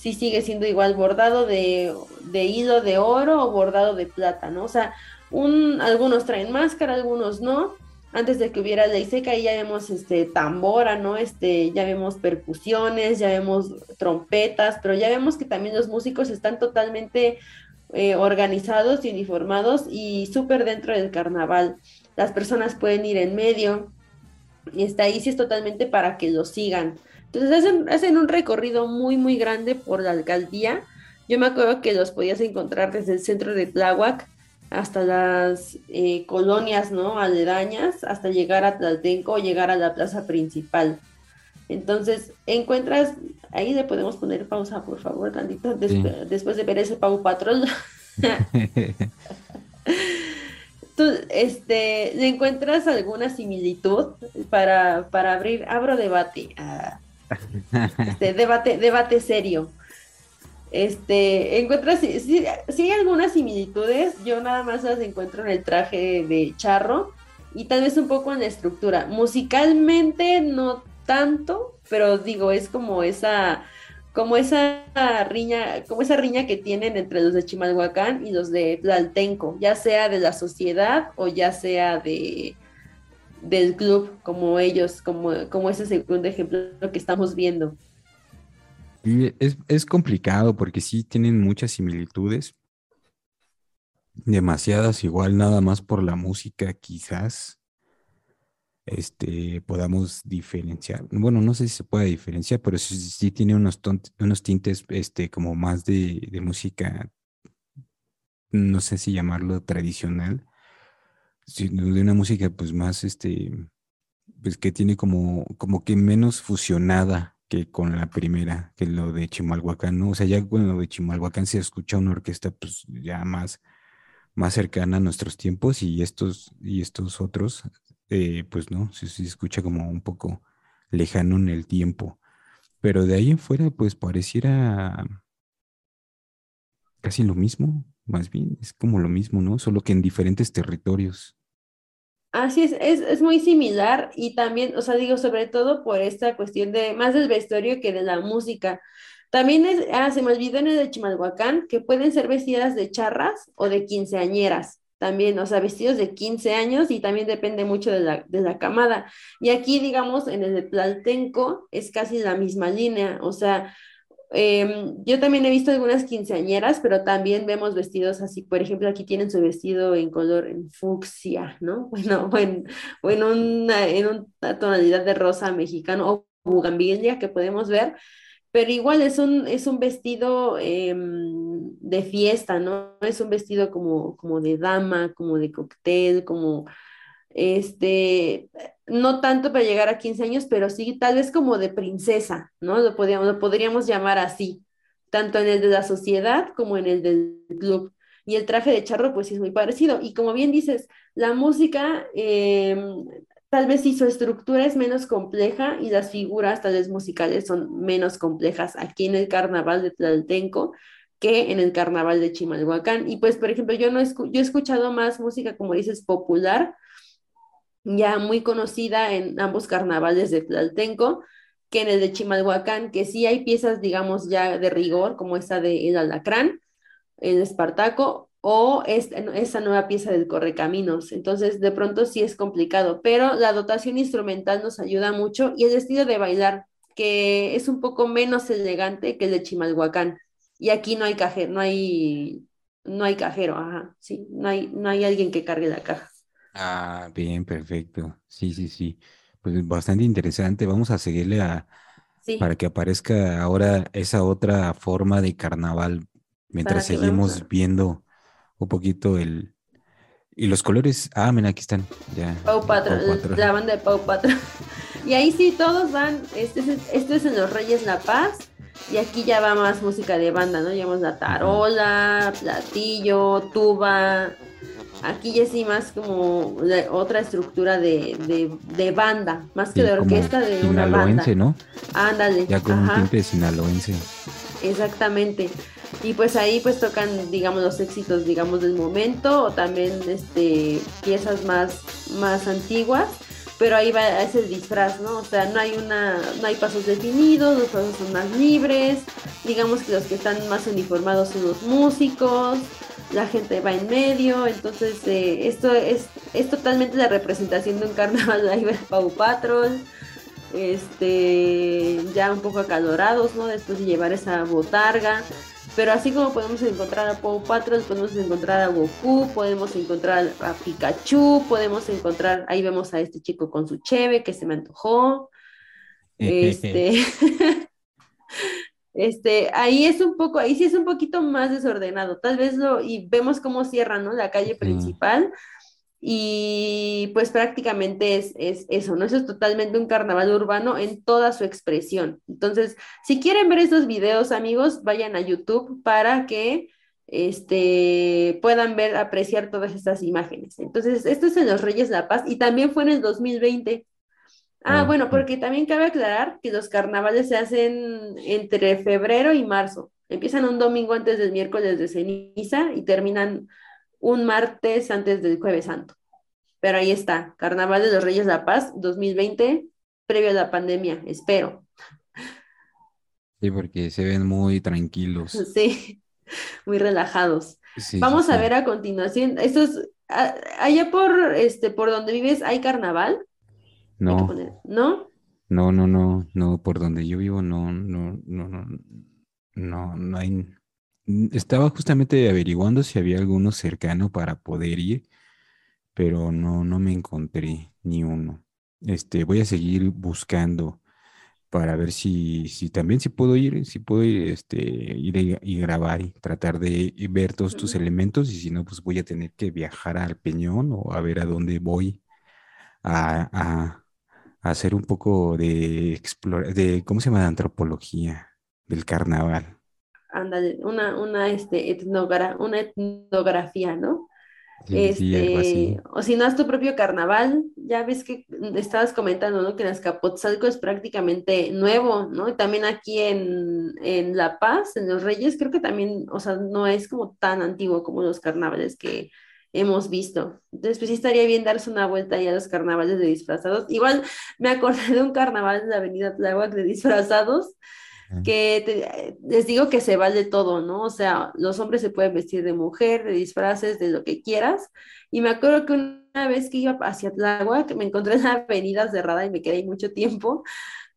Sí sigue siendo igual bordado de, hilo de oro o bordado de plata, ¿no? O sea, un, algunos traen máscara, algunos no. Antes de que hubiera ley seca, ya vemos este tambora, ¿no? Este, ya vemos percusiones, ya vemos trompetas, pero ya vemos que también los músicos están totalmente eh, organizados y uniformados y súper dentro del carnaval. Las personas pueden ir en medio, y está ahí sí es totalmente para que lo sigan. Entonces hacen, un recorrido muy, muy grande por la alcaldía. Yo me acuerdo que los podías encontrar desde el centro de Tláhuac hasta las eh, colonias, ¿no? Aledañas, hasta llegar a Tlaltenco o llegar a la plaza principal. Entonces, encuentras, ahí le podemos poner pausa, por favor, tantito, después de ver ese Pau Patrol. este, ¿le encuentras alguna similitud para, para abrir, abro debate, ah, este, debate, debate serio? Este, encuentras, si, hay algunas similitudes, yo nada más las encuentro en el traje de charro y tal vez un poco en la estructura. Musicalmente no tanto, pero digo, es como esa como esa riña, como esa riña que tienen entre los de Chimalhuacán y los de Tlaltenco, ya sea de la sociedad o ya sea de del club, como ellos, como, como ese segundo ejemplo que estamos viendo. Es, es complicado porque sí tienen muchas similitudes, demasiadas igual nada más por la música quizás este, podamos diferenciar. Bueno, no sé si se puede diferenciar, pero sí, tiene unos, unos tintes este, como más de, música, no sé si llamarlo tradicional, de una música pues más, este, pues que tiene como, como que menos fusionada que con la primera, que lo de Chimalhuacán, ¿no? O sea, ya con lo de Chimalhuacán se escucha una orquesta pues ya más, más cercana a nuestros tiempos y estos, y estos otros eh, pues no, se, se, escucha como un poco lejano en el tiempo. Pero de ahí en fuera, pues pareciera casi lo mismo, más bien, es como lo mismo, ¿no? Solo que en diferentes territorios. Así es, es, es, muy similar y también, o sea, digo, sobre todo por esta cuestión de más del vestuario que de la música. También es, ah, se me olvidó en el de Chimalhuacán, que pueden ser vestidas de charras o de quinceañeras también, o sea, vestidos de 15 años y también depende mucho de la, de la camada. Y aquí, digamos, en el de Tlaltenco es casi la misma línea, o sea, em, yo también he visto algunas quinceañeras, pero también vemos vestidos así, por ejemplo, aquí tienen su vestido en color en fucsia, ¿no? Bueno, o en, una, en una tonalidad de rosa mexicano o bugambilia que podemos ver, pero igual es un, es un vestido em, de fiesta, ¿no? Es un vestido como, como de dama, como de cóctel, como, este, no tanto para llegar a 15 años, pero sí tal vez como de princesa, ¿no? Lo podríamos, lo podríamos llamar así, tanto en el de la sociedad como en el del club. Y el traje de charro, pues sí es muy parecido. Y como bien dices, la música em, Tal vez si su estructura es menos compleja y las figuras tal vez musicales son menos complejas aquí en el carnaval de Tlaltenco que en el carnaval de Chimalhuacán. Y pues, por ejemplo, yo, no yo he escuchado más música, como dices, popular, ya muy conocida en ambos carnavales de Tlaltenco, que en el de Chimalhuacán, que sí hay piezas, digamos, ya de rigor, como esta de El Alacrán, el Espartaco, o esta nueva pieza del Correcaminos. Entonces, de pronto sí es complicado, pero la dotación instrumental nos ayuda mucho y el estilo de bailar, que es un poco menos elegante que el de Chimalhuacán. Y aquí no hay cajero, no hay, no hay cajero, ajá, sí, no hay, no hay alguien que cargue la caja. Ah, bien, perfecto. Sí, sí, sí. Pues bastante interesante. Vamos a seguirle a, para que aparezca ahora esa otra forma de carnaval mientras seguimos viendo un poquito el... Y los colores, ah, mira, aquí están. Ya. Pau Patrol, la banda de Pau Patrol. Y ahí sí, todos van, este es, este es en Los Reyes La Paz, y aquí ya va más música de banda, ¿no? Llevamos la tarola, platillo, tuba, Aquí ya sí más como otra estructura de, de, banda, más que de orquesta, de una banda. ¿no? Ándale. Ya con un tinte sinaloense. Exactamente. Y pues ahí pues tocan, digamos, los éxitos, digamos, del momento, o también este, piezas más, más antiguas, pero ahí va ese disfraz, ¿no? O sea, no hay una, no hay pasos definidos, los pasos son más libres, digamos que los que están más uniformados son los músicos, la gente va en medio, entonces eh, esto es, es totalmente la representación de un carnaval live Pau Patrol, este, ya un poco acalorados, ¿no? Después de llevar esa botarga, pero así como podemos encontrar a Pau Patrol, podemos encontrar a Goku, podemos encontrar a Pikachu, podemos encontrar, ahí vemos a este chico con su cheve que se me antojó, este... Este, ahí es un poco, ahí sí es un poquito más desordenado, tal vez lo, y vemos cómo cierran, ¿no? La calle principal, y pues prácticamente es, es, eso, ¿no? Eso es totalmente un carnaval urbano en toda su expresión. Entonces, si quieren ver estos videos, amigos, vayan a YouTube para que este, puedan ver, apreciar todas estas imágenes. Entonces, esto es en Los Reyes de la Paz y también fue en el 2020. Ah, bueno, porque también cabe aclarar que los carnavales se hacen entre febrero y marzo. Empiezan un domingo antes del miércoles de ceniza y terminan un martes antes del jueves santo. Pero ahí está, Carnaval de los Reyes de la Paz 2020, previo a la pandemia, espero. Sí, porque se ven muy tranquilos. Sí, muy relajados. Vamos a ver a continuación, estos, allá por, este, por donde vives, ¿hay carnaval? No. ¿No? No, no, no, no, por donde yo vivo no, no, no, no, no, no hay. Estaba justamente averiguando si había alguno cercano para poder ir, pero no, no me encontré ni uno. Este, voy a seguir buscando para ver si, si también si puedo ir, si puedo ir, este, ir y, grabar y tratar de ver todos tus elementos y si no, pues voy a tener que viajar al Peñón o a ver a dónde voy a, hacer un poco de, explora de ¿cómo se llama? De antropología del carnaval. Ándale, una, una, este, una etnografía, ¿no? este, o si no, es tu propio carnaval, ya ves que estabas comentando, ¿no? Que en Azcapotzalco es prácticamente nuevo, ¿no? Y también aquí en, en La Paz, en Los Reyes, creo que también, o sea, no es como tan antiguo como los carnavales que, hemos visto. Entonces, pues sí estaría bien darse una vuelta ahí a los carnavales de disfrazados. Igual me acordé de un carnaval de la Avenida Tláhuac de disfrazados, que les digo que se vale todo, ¿no? O sea, los hombres se pueden vestir de mujer, de disfraces, de lo que quieras. Y me acuerdo que una vez que iba hacia Tláhuac, me encontré en la avenida cerrada y me quedé ahí mucho tiempo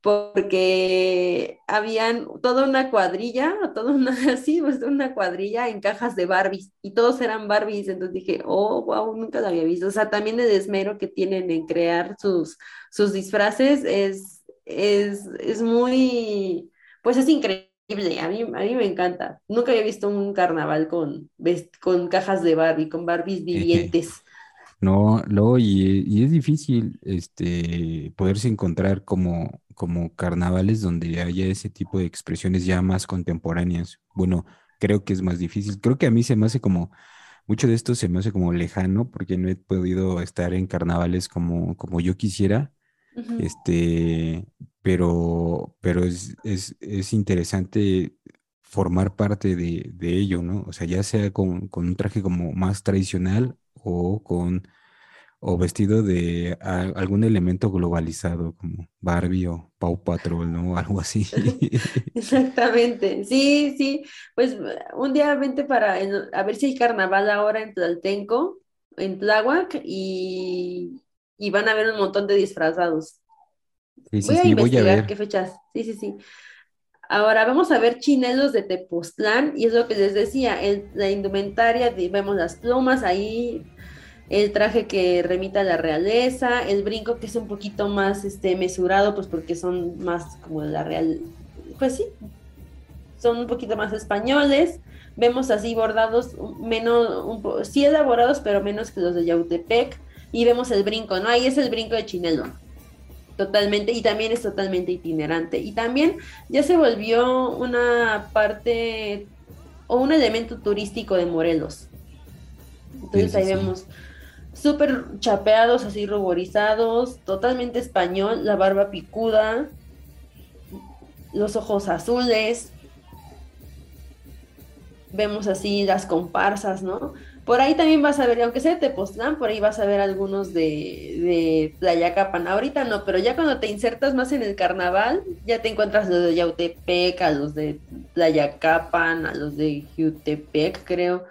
porque habían toda una cuadrilla, toda una, así, pues una cuadrilla en cajas de Barbies, y todos eran Barbies, entonces dije, oh, wow, nunca lo había visto, o sea, también el esmero que tienen en crear sus, sus disfraces es, es, es muy, pues es increíble, a mí, a mí me encanta, nunca había visto un carnaval con, con cajas de Barbie, con Barbies vivientes. No, luego, y, y, es difícil este, poderse encontrar como, como carnavales donde haya ese tipo de expresiones ya más contemporáneas. Bueno, creo que es más difícil. Creo que a mí se me hace como, mucho de esto se me hace como lejano porque no he podido estar en carnavales como, como yo quisiera. Este, pero, pero es, es, es interesante formar parte de, de, ello, ¿no? O sea, ya sea con, con un traje como más tradicional o con o vestido de algún elemento globalizado como Barbie o Pau Patrol, ¿no? Algo así. Exactamente, sí, sí, pues un día vente para a ver si hay carnaval ahora en Tlaltenco, en Tláhuac, y, y van a ver un montón de disfrazados. Sí, sí, voy a investigar qué fechas. Sí, sí, sí. Ahora vamos a ver chinelos de Tepoztlán, y es lo que les decía, la indumentaria, vemos las plumas ahí, el traje que remita a la realeza, el brinco que es un poquito más este, mesurado, pues porque son más como la real, pues sí, son un poquito más españoles. Vemos así bordados menos, un, sí elaborados, pero menos que los de Yautepec. Y vemos el brinco, ¿no? Ahí es el brinco de chinelo. Totalmente, y también es totalmente itinerante. Y también ya se volvió una parte o un elemento turístico de Morelos. Entonces ahí vemos súper chapeados, así ruborizados, totalmente español, la barba picuda, los ojos azules. Vemos así las comparsas, ¿no? Por ahí también vas a ver, aunque sea de Tepoztlán, por ahí vas a ver algunos de, de Playa Capan. Ahorita no, pero ya cuando te insertas más en el carnaval, ya te encuentras los de Yautepec, a los de Playa Capan, a los de Jutepec, creo.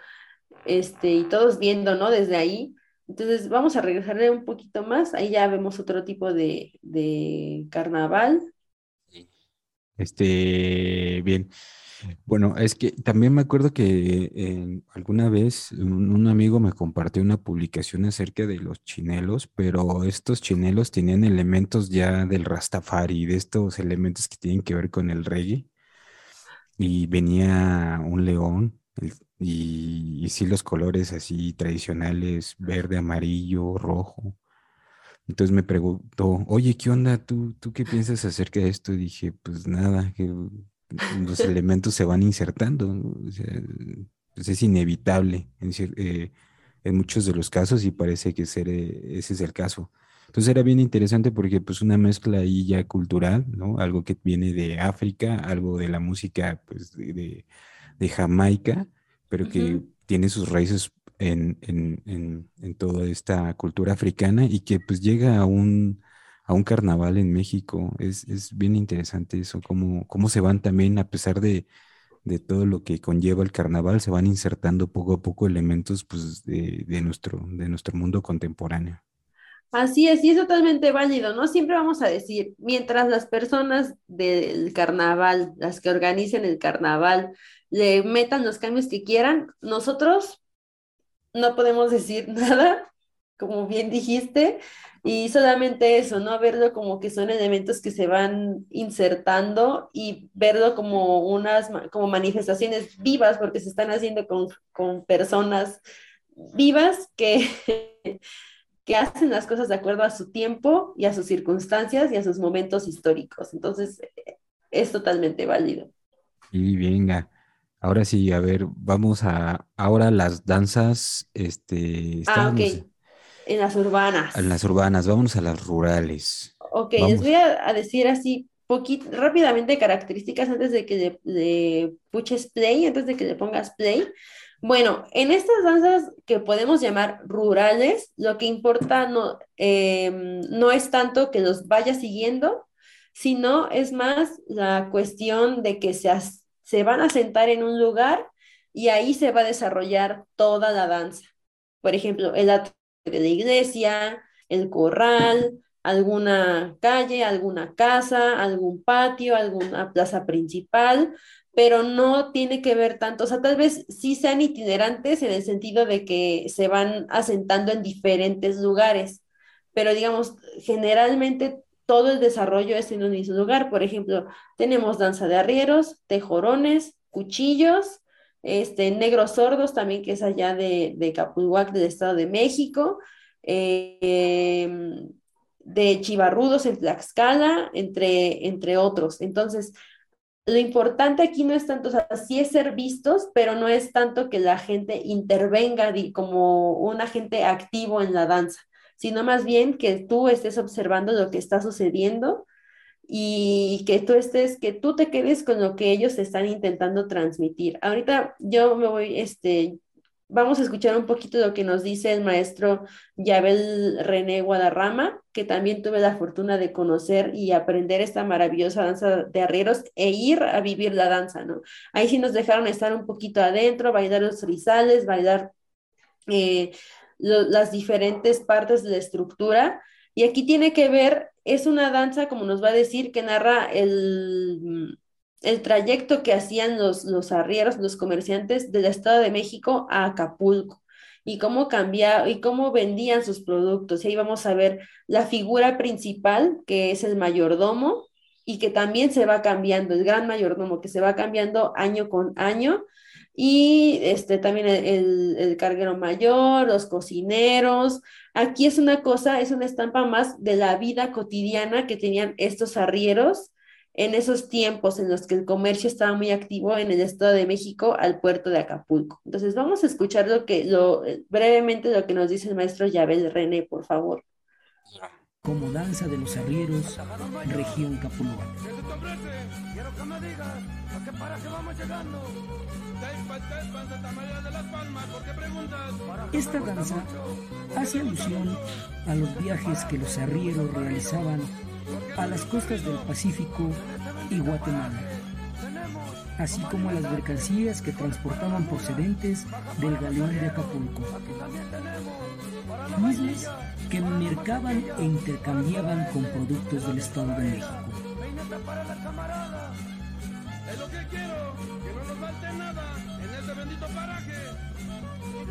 Este, y todos viendo, ¿no? Desde ahí. Entonces vamos a regresarle un poquito más. Ahí ya vemos otro tipo de, de carnaval. Este, bien. Bueno, es que también me acuerdo que alguna vez un, amigo me compartió una publicación acerca de los chinelos, pero estos chinelos tenían elementos ya del Rastafari, de estos elementos que tienen que ver con el reggae. Y venía un león y, y sí los colores así tradicionales, verde, amarillo, rojo. Entonces me preguntó, oye, ¿qué onda? ¿Tú, tú qué piensas acerca de esto? Y dije, pues nada, que los elementos se van insertando, pues es inevitable eh, en, muchos de los casos y parece que ser, eh, ese es el caso. Entonces era bien interesante porque pues una mezcla ahí ya cultural, ¿no? Algo que viene de África, algo de la música pues de, Jamaica, pero que tiene sus raíces en, en, toda esta cultura africana y que pues llega a un, a un carnaval en México. Es, bien interesante eso, cómo, cómo se van también, a pesar de, todo lo que conlleva el carnaval, se van insertando poco a poco elementos pues, de, nuestro, de nuestro mundo contemporáneo. Así es, y es totalmente válido, ¿no? Siempre vamos a decir, mientras las personas del carnaval, las que organicen el carnaval, le metan los cambios que quieran, nosotros no podemos decir nada, como bien dijiste, y solamente eso, ¿no? Verlo como que son elementos que se van insertando y verlo como unas como manifestaciones vivas, porque se están haciendo con, con personas vivas que, que hacen las cosas de acuerdo a su tiempo y a sus circunstancias y a sus momentos históricos. Entonces, es totalmente válido. Y venga, ahora sí, a ver, vamos a ahora las danzas, este, ah, ok. En las urbanas. En las urbanas, vámonos a las rurales. Ok, les voy a, decir así poquito, rápidamente características antes de que le, puches play, antes de que le pongas play. Bueno, en estas danzas que podemos llamar rurales, lo que importa no, em, no es tanto que los vaya siguiendo, sino es más la cuestión de que se, se van a sentar en un lugar y ahí se va a desarrollar toda la danza. Por ejemplo, el de iglesia, el corral, alguna calle, alguna casa, algún patio, alguna plaza principal, pero no tiene que ver tanto, o sea, tal vez sí sean itinerantes en el sentido de que se van asentando en diferentes lugares, pero digamos, generalmente todo el desarrollo es en un mismo lugar. Por ejemplo, tenemos danza de arrieros, tejorones, cuchillos, este, Negros Sordos también, que es allá de, de Capulhuac, del Estado de México, em, de Chivarrudos en Tlaxcala, entre, entre otros. Entonces, lo importante aquí no es tanto, o es ser vistos, pero no es tanto que la gente intervenga como un agente activo en la danza, sino más bien que tú estés observando lo que está sucediendo y que tú estés, que tú te quedes con lo que ellos están intentando transmitir. Ahorita yo me voy, este, vamos a escuchar un poquito lo que nos dice el maestro Yabel René Guadarrama, que también tuve la fortuna de conocer y aprender esta maravillosa danza de arrieros e ir a vivir la danza, ¿no? Ahí sí nos dejaron estar un poquito adentro, bailar los rizales, bailar eh, las diferentes partes de la estructura. Y aquí tiene que ver, es una danza, como nos va a decir, que narra el el trayecto que hacían los, los arrieros, los comerciantes del Estado de México a Acapulco y cómo cambiaba y cómo vendían sus productos. Y ahí vamos a ver la figura principal, que es el mayordomo, y que también se va cambiando, el gran mayordomo, que se va cambiando año con año. Y este, también el, el carguero mayor, los cocineros. Aquí es una cosa, es una estampa más de la vida cotidiana que tenían estos arrieros en esos tiempos en los que el comercio estaba muy activo en el Estado de México al puerto de Acapulco. Entonces vamos a escuchar lo que, lo, brevemente lo que nos dice el maestro Yabel René, por favor. Como danza de los arrieros, región Capulco. Esta danza hace alusión a los viajes que los arrieros realizaban a las costas del Pacífico y Guatemala, así como a las mercancías que transportaban procedentes del galeón de Acapulco, mismas que mercaban e intercambiaban con productos del Estado de México.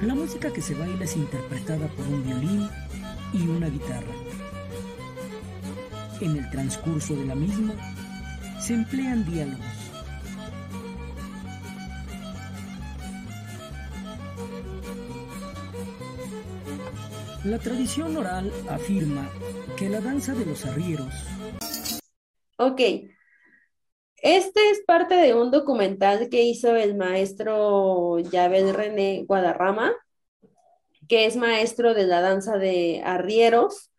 La música que se baila es interpretada por un violín y una guitarra. En el transcurso de la misma se emplean diálogos. La tradición oral afirma que la danza de los arrieros. Ok. Este es parte de un documental que hizo el maestro Yabel René Guadarrama, que es maestro de la danza de arrieros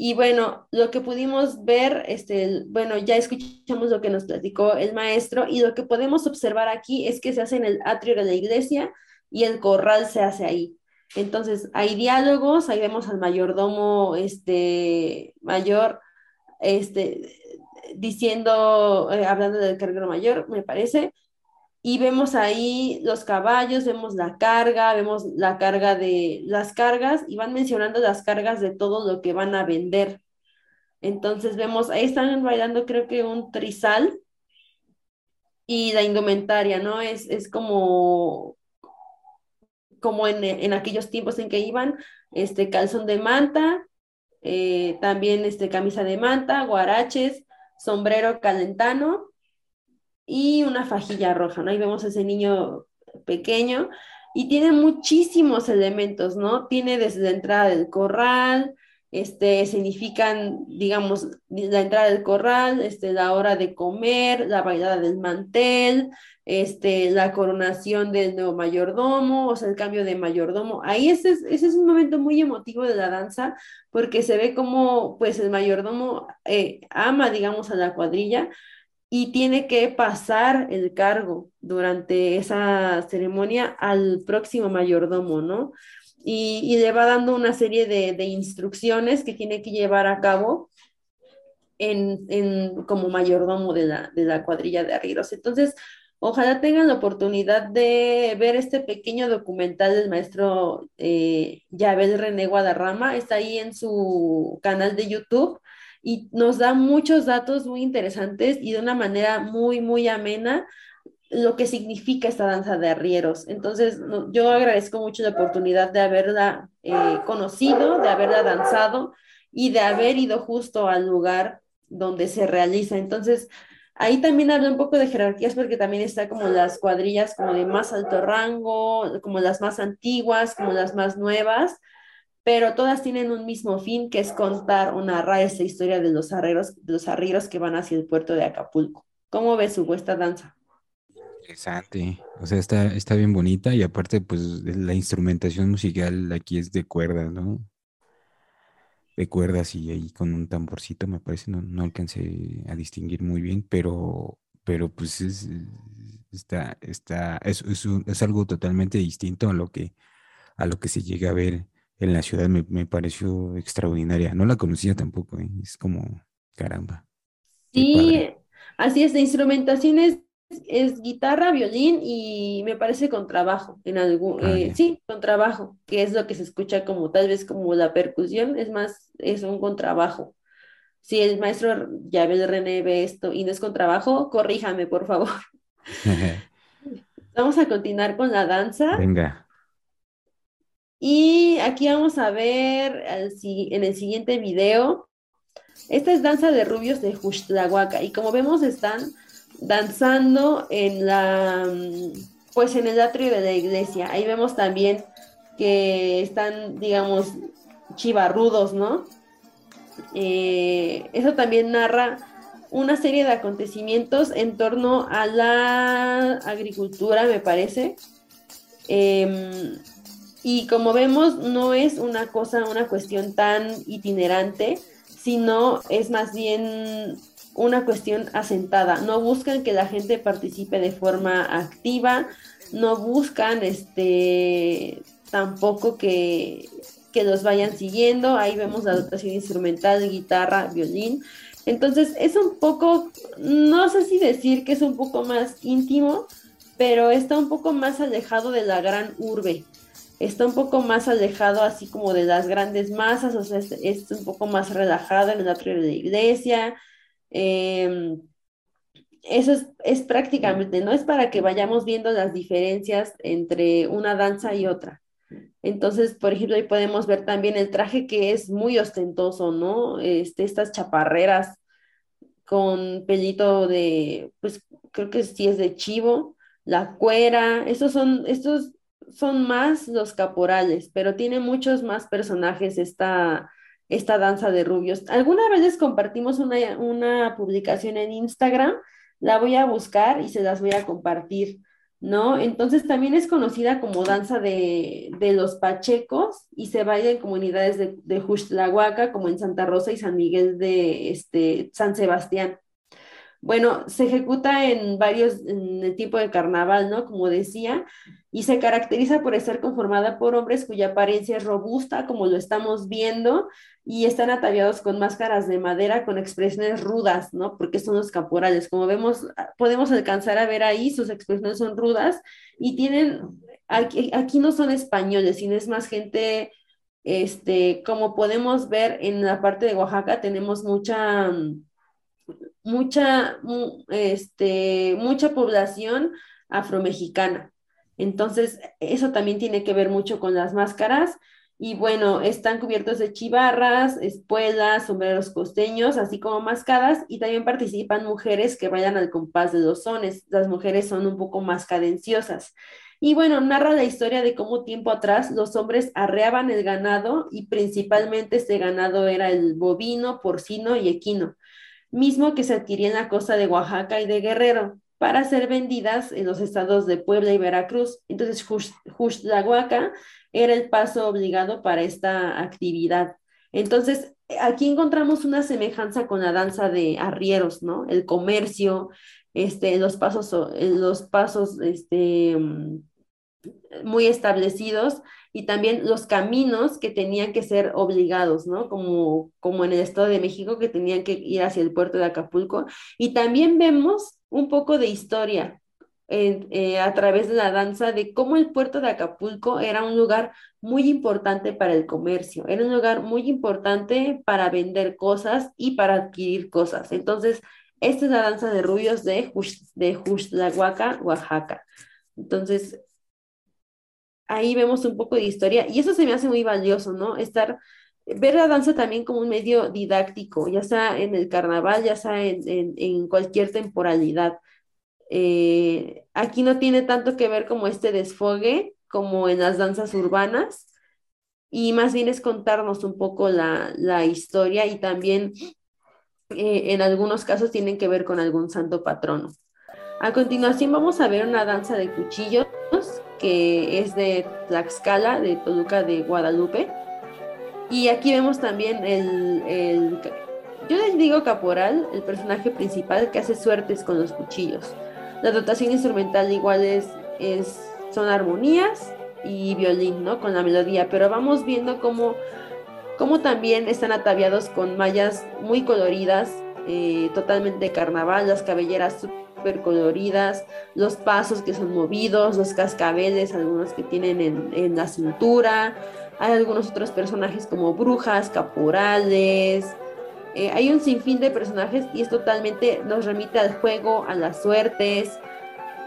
y bueno, lo que pudimos ver, este, bueno, ya escuchamos lo que nos platicó el maestro y lo que podemos observar aquí es que se hace en el atrio de la iglesia y el corral se hace ahí. Entonces, hay diálogos, ahí vemos al mayordomo, este, mayor, este, diciendo, eh, hablando del carguero mayor, me parece, y vemos ahí los caballos, vemos la carga, vemos la carga de las cargas y van mencionando las cargas de todo lo que van a vender. Entonces vemos, ahí están bailando creo que un trizal y la indumentaria, ¿no? Es, es como, como en, en, aquellos tiempos en que iban, este calzón de manta, eh, también este camisa de manta, guaraches, sombrero calentano y una fajilla roja, ¿no? Ahí vemos ese niño pequeño y tiene muchísimos elementos, ¿no? Tiene desde la entrada del corral, este, significan, digamos, la entrada del corral, este, la hora de comer, la bailada del mantel, este, la coronación del nuevo mayordomo, o sea, el cambio de mayordomo. Ahí ese es, ese es un momento muy emotivo de la danza, porque se ve como, pues, el mayordomo eh, ama, digamos, a la cuadrilla, y tiene que pasar el cargo durante esa ceremonia al próximo mayordomo, ¿no? Y, le va dando una serie de, instrucciones que tiene que llevar a cabo en, como mayordomo de la, de la cuadrilla de arrieros. Entonces, ojalá tengan la oportunidad de ver este pequeño documental del maestro eh, Yabel René Guadarrama. Está ahí en su canal de YouTube y nos da muchos datos muy interesantes y de una manera muy, muy amena lo que significa esta danza de arrieros. Entonces, yo agradezco mucho la oportunidad de haberla eh, conocido, de haberla danzado y de haber ido justo al lugar donde se realiza. Entonces, ahí también habla un poco de jerarquías porque también está como las cuadrillas como de más alto rango, como las más antiguas, como las más nuevas pero todas tienen un mismo fin, que es contar o narrar esa historia de los arrieros, los arrieros que van hacia el puerto de Acapulco. ¿Cómo ves su esta danza? Interesante, o sea, está, está bien bonita y aparte, pues la instrumentación musical aquí es de cuerdas, ¿no? De cuerdas y ahí con un tamborcito, me parece, no, no alcancé a distinguir muy bien, pero, pero pues es, está, está, es, es, es algo totalmente distinto a lo que a lo que se llega a ver en la ciudad me, me pareció extraordinaria. No la conocía tampoco, ¿eh? es como caramba. Sí, así es, de instrumentación es, guitarra, violín y me parece con trabajo, en algún, ah, eh, sí, con trabajo, que es lo que se escucha como tal vez como la percusión, es más, es un contrabajo. Si el maestro Yabel René ve esto y no es contrabajo, corríjame, por favor. Vamos a continuar con la danza. Venga. Y aquí vamos a ver en el siguiente video. Esta es danza de rubios de Huxtlahuaca. Y como vemos, están danzando en la pues en el atrio de la iglesia. Ahí vemos también que están, digamos, chivarrudos, ¿no? Eh, eso también narra una serie de acontecimientos en torno a la agricultura, me parece. Em, y como vemos, no es una cosa, una cuestión tan itinerante, sino es más bien una cuestión asentada. No buscan que la gente participe de forma activa, no buscan este tampoco que, que los vayan siguiendo. Ahí vemos la dotación instrumental, guitarra, violín. Entonces es un poco, no sé si decir que es un poco más íntimo, pero está un poco más alejado de la gran urbe está un poco más alejado así como de las grandes masas, o sea, es, un poco más relajado en el atrio de la iglesia. Em, eso es, prácticamente, no es para que vayamos viendo las diferencias entre una danza y otra. Entonces, por ejemplo, ahí podemos ver también el traje que es muy ostentoso, ¿no? Este, estas chaparreras con pelito de, pues creo que sí es de chivo, la cuera, estos son, estos son más los caporales, pero tiene muchos más personajes esta, esta danza de rubios. Alguna vez les compartimos una, una publicación en Instagram, la voy a buscar y se las voy a compartir, ¿no? Entonces también es conocida como danza de, de los pachecos y se baila en comunidades de, de como en Santa Rosa y San Miguel de este, San Sebastián. Bueno, se ejecuta en varios, en el tipo de carnaval, ¿no? Como decía, y se caracteriza por estar conformada por hombres cuya apariencia es robusta, como lo estamos viendo, y están ataviados con máscaras de madera con expresiones rudas, ¿no? Porque son los caporales. Como vemos, podemos alcanzar a ver ahí, sus expresiones son rudas y tienen, aquí, aquí no son españoles, sino es más gente, este, como podemos ver en la parte de Oaxaca, tenemos mucha mucha, este, mucha población afromexicana. Entonces, eso también tiene que ver mucho con las máscaras. Y bueno, están cubiertos de chivarras, espuelas, sombreros costeños, así como mascadas, y también participan mujeres que vayan al compás de los sones. Las mujeres son un poco más cadenciosas. Y bueno, narra la historia de cómo tiempo atrás los hombres arreaban el ganado y principalmente este ganado era el bovino, porcino y equino mismo que se adquiría en la costa de Oaxaca y de Guerrero para ser vendidas en los estados de Puebla y Veracruz. Entonces, Huaca era el paso obligado para esta actividad. Entonces, aquí encontramos una semejanza con la danza de arrieros, ¿no? El comercio, este, los pasos, los pasos, este, mm, muy establecidos y también los caminos que tenían que ser obligados, ¿no? Como, como en el Estado de México que tenían que ir hacia el puerto de Acapulco. Y también vemos un poco de historia eh, a través de la danza de cómo el puerto de Acapulco era un lugar muy importante para el comercio, era un lugar muy importante para vender cosas y para adquirir cosas. Entonces, esta es la danza de rubios de, de Huaca, Oaxaca. Entonces, ahí vemos un poco de historia y eso se me hace muy valioso, ¿no? Estar, ver la danza también como un medio didáctico, ya sea en el carnaval, ya sea en, cualquier temporalidad. Eh, aquí no tiene tanto que ver como este desfogue como en las danzas urbanas y más bien es contarnos un poco la, historia y también eh, en algunos casos tienen que ver con algún santo patrono. A continuación vamos a ver una danza de cuchillos que es de Tlaxcala, de Toluca de Guadalupe. Y aquí vemos también el, yo les digo caporal, el personaje principal que hace suertes con los cuchillos. La dotación instrumental igual es, son armonías y violín, ¿no? Con la melodía, pero vamos viendo cómo, cómo también están ataviados con mallas muy coloridas, eh, totalmente carnaval, las cabelleras súper coloridas, los pasos que son movidos, los cascabeles, algunos que tienen en, en la cintura, hay algunos otros personajes como brujas, caporales, eh, hay un sinfín de personajes y es totalmente, nos remite al juego, a las suertes.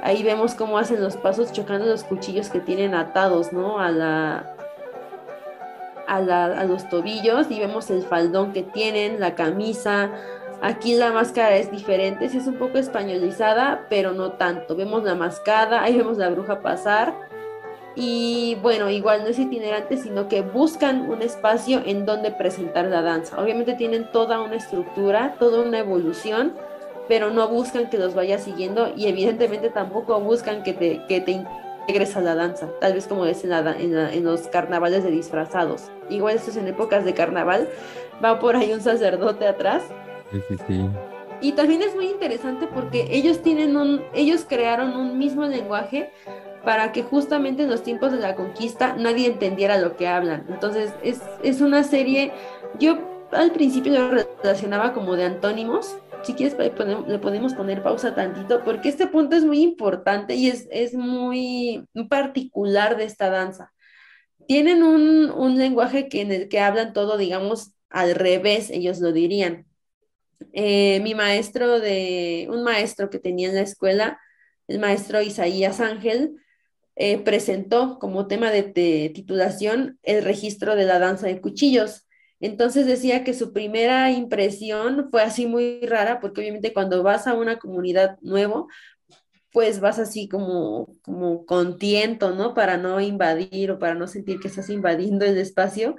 Ahí vemos cómo hacen los pasos chocando los cuchillos que tienen atados, ¿no? A la, a, los tobillos y vemos el faldón que tienen, la camisa. Aquí la máscara es diferente, es un poco españolizada, pero no tanto. Vemos la mascada, ahí vemos la bruja pasar y bueno, igual no es itinerante, sino que buscan un espacio en donde presentar la danza. Obviamente tienen toda una estructura, toda una evolución, pero no buscan que los vaya siguiendo y evidentemente tampoco buscan que te, que te integres a la danza, tal vez como es en, en, los carnavales de disfrazados. Igual esto es en épocas de carnaval, va por ahí un sacerdote atrás. Y también es muy interesante porque ellos tienen un, ellos crearon un mismo lenguaje para que justamente en los tiempos de la conquista nadie entendiera lo que hablan. Entonces es, una serie, yo al principio lo relacionaba como de antónimos, si quieres le podemos poner pausa tantito, porque este punto es muy importante y es, es muy particular de esta danza. Tienen un, un lenguaje que en el que hablan todo, digamos, al revés, ellos lo dirían. Eh, mi maestro de, un maestro que tenía en la escuela, el maestro Isaías Ángel, eh, presentó como tema de, titulación el registro de la danza de cuchillos. Entonces decía que su primera impresión fue así muy rara, porque obviamente cuando vas a una comunidad nuevo, pues vas así como, como con tiento, ¿no? Para no invadir o para no sentir que estás invadiendo el espacio.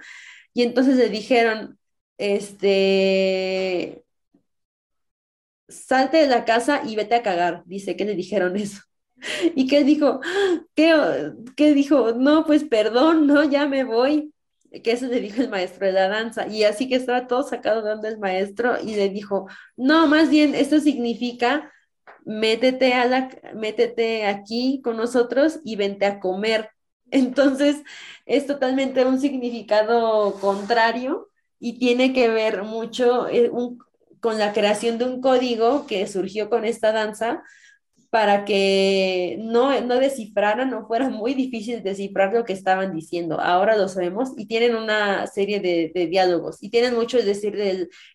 Y entonces le dijeron, este, salte de la casa y vete a cagar. Dice que le dijeron eso. ¿Y qué dijo? ¿Qué, ¿Qué dijo? No, pues perdón, no, ya me voy. Que eso le dijo el maestro de la danza. Y así que estaba todo sacado de el maestro y le dijo, no, más bien, esto significa métete, a la, métete aquí con nosotros y vente a comer. Entonces, es totalmente un significado contrario y tiene que ver mucho eh, con la creación de un código que surgió con esta danza para que no, no descifraran, no fuera muy difícil descifrar lo que estaban diciendo. Ahora lo sabemos y tienen una serie de, diálogos y tienen mucho es decir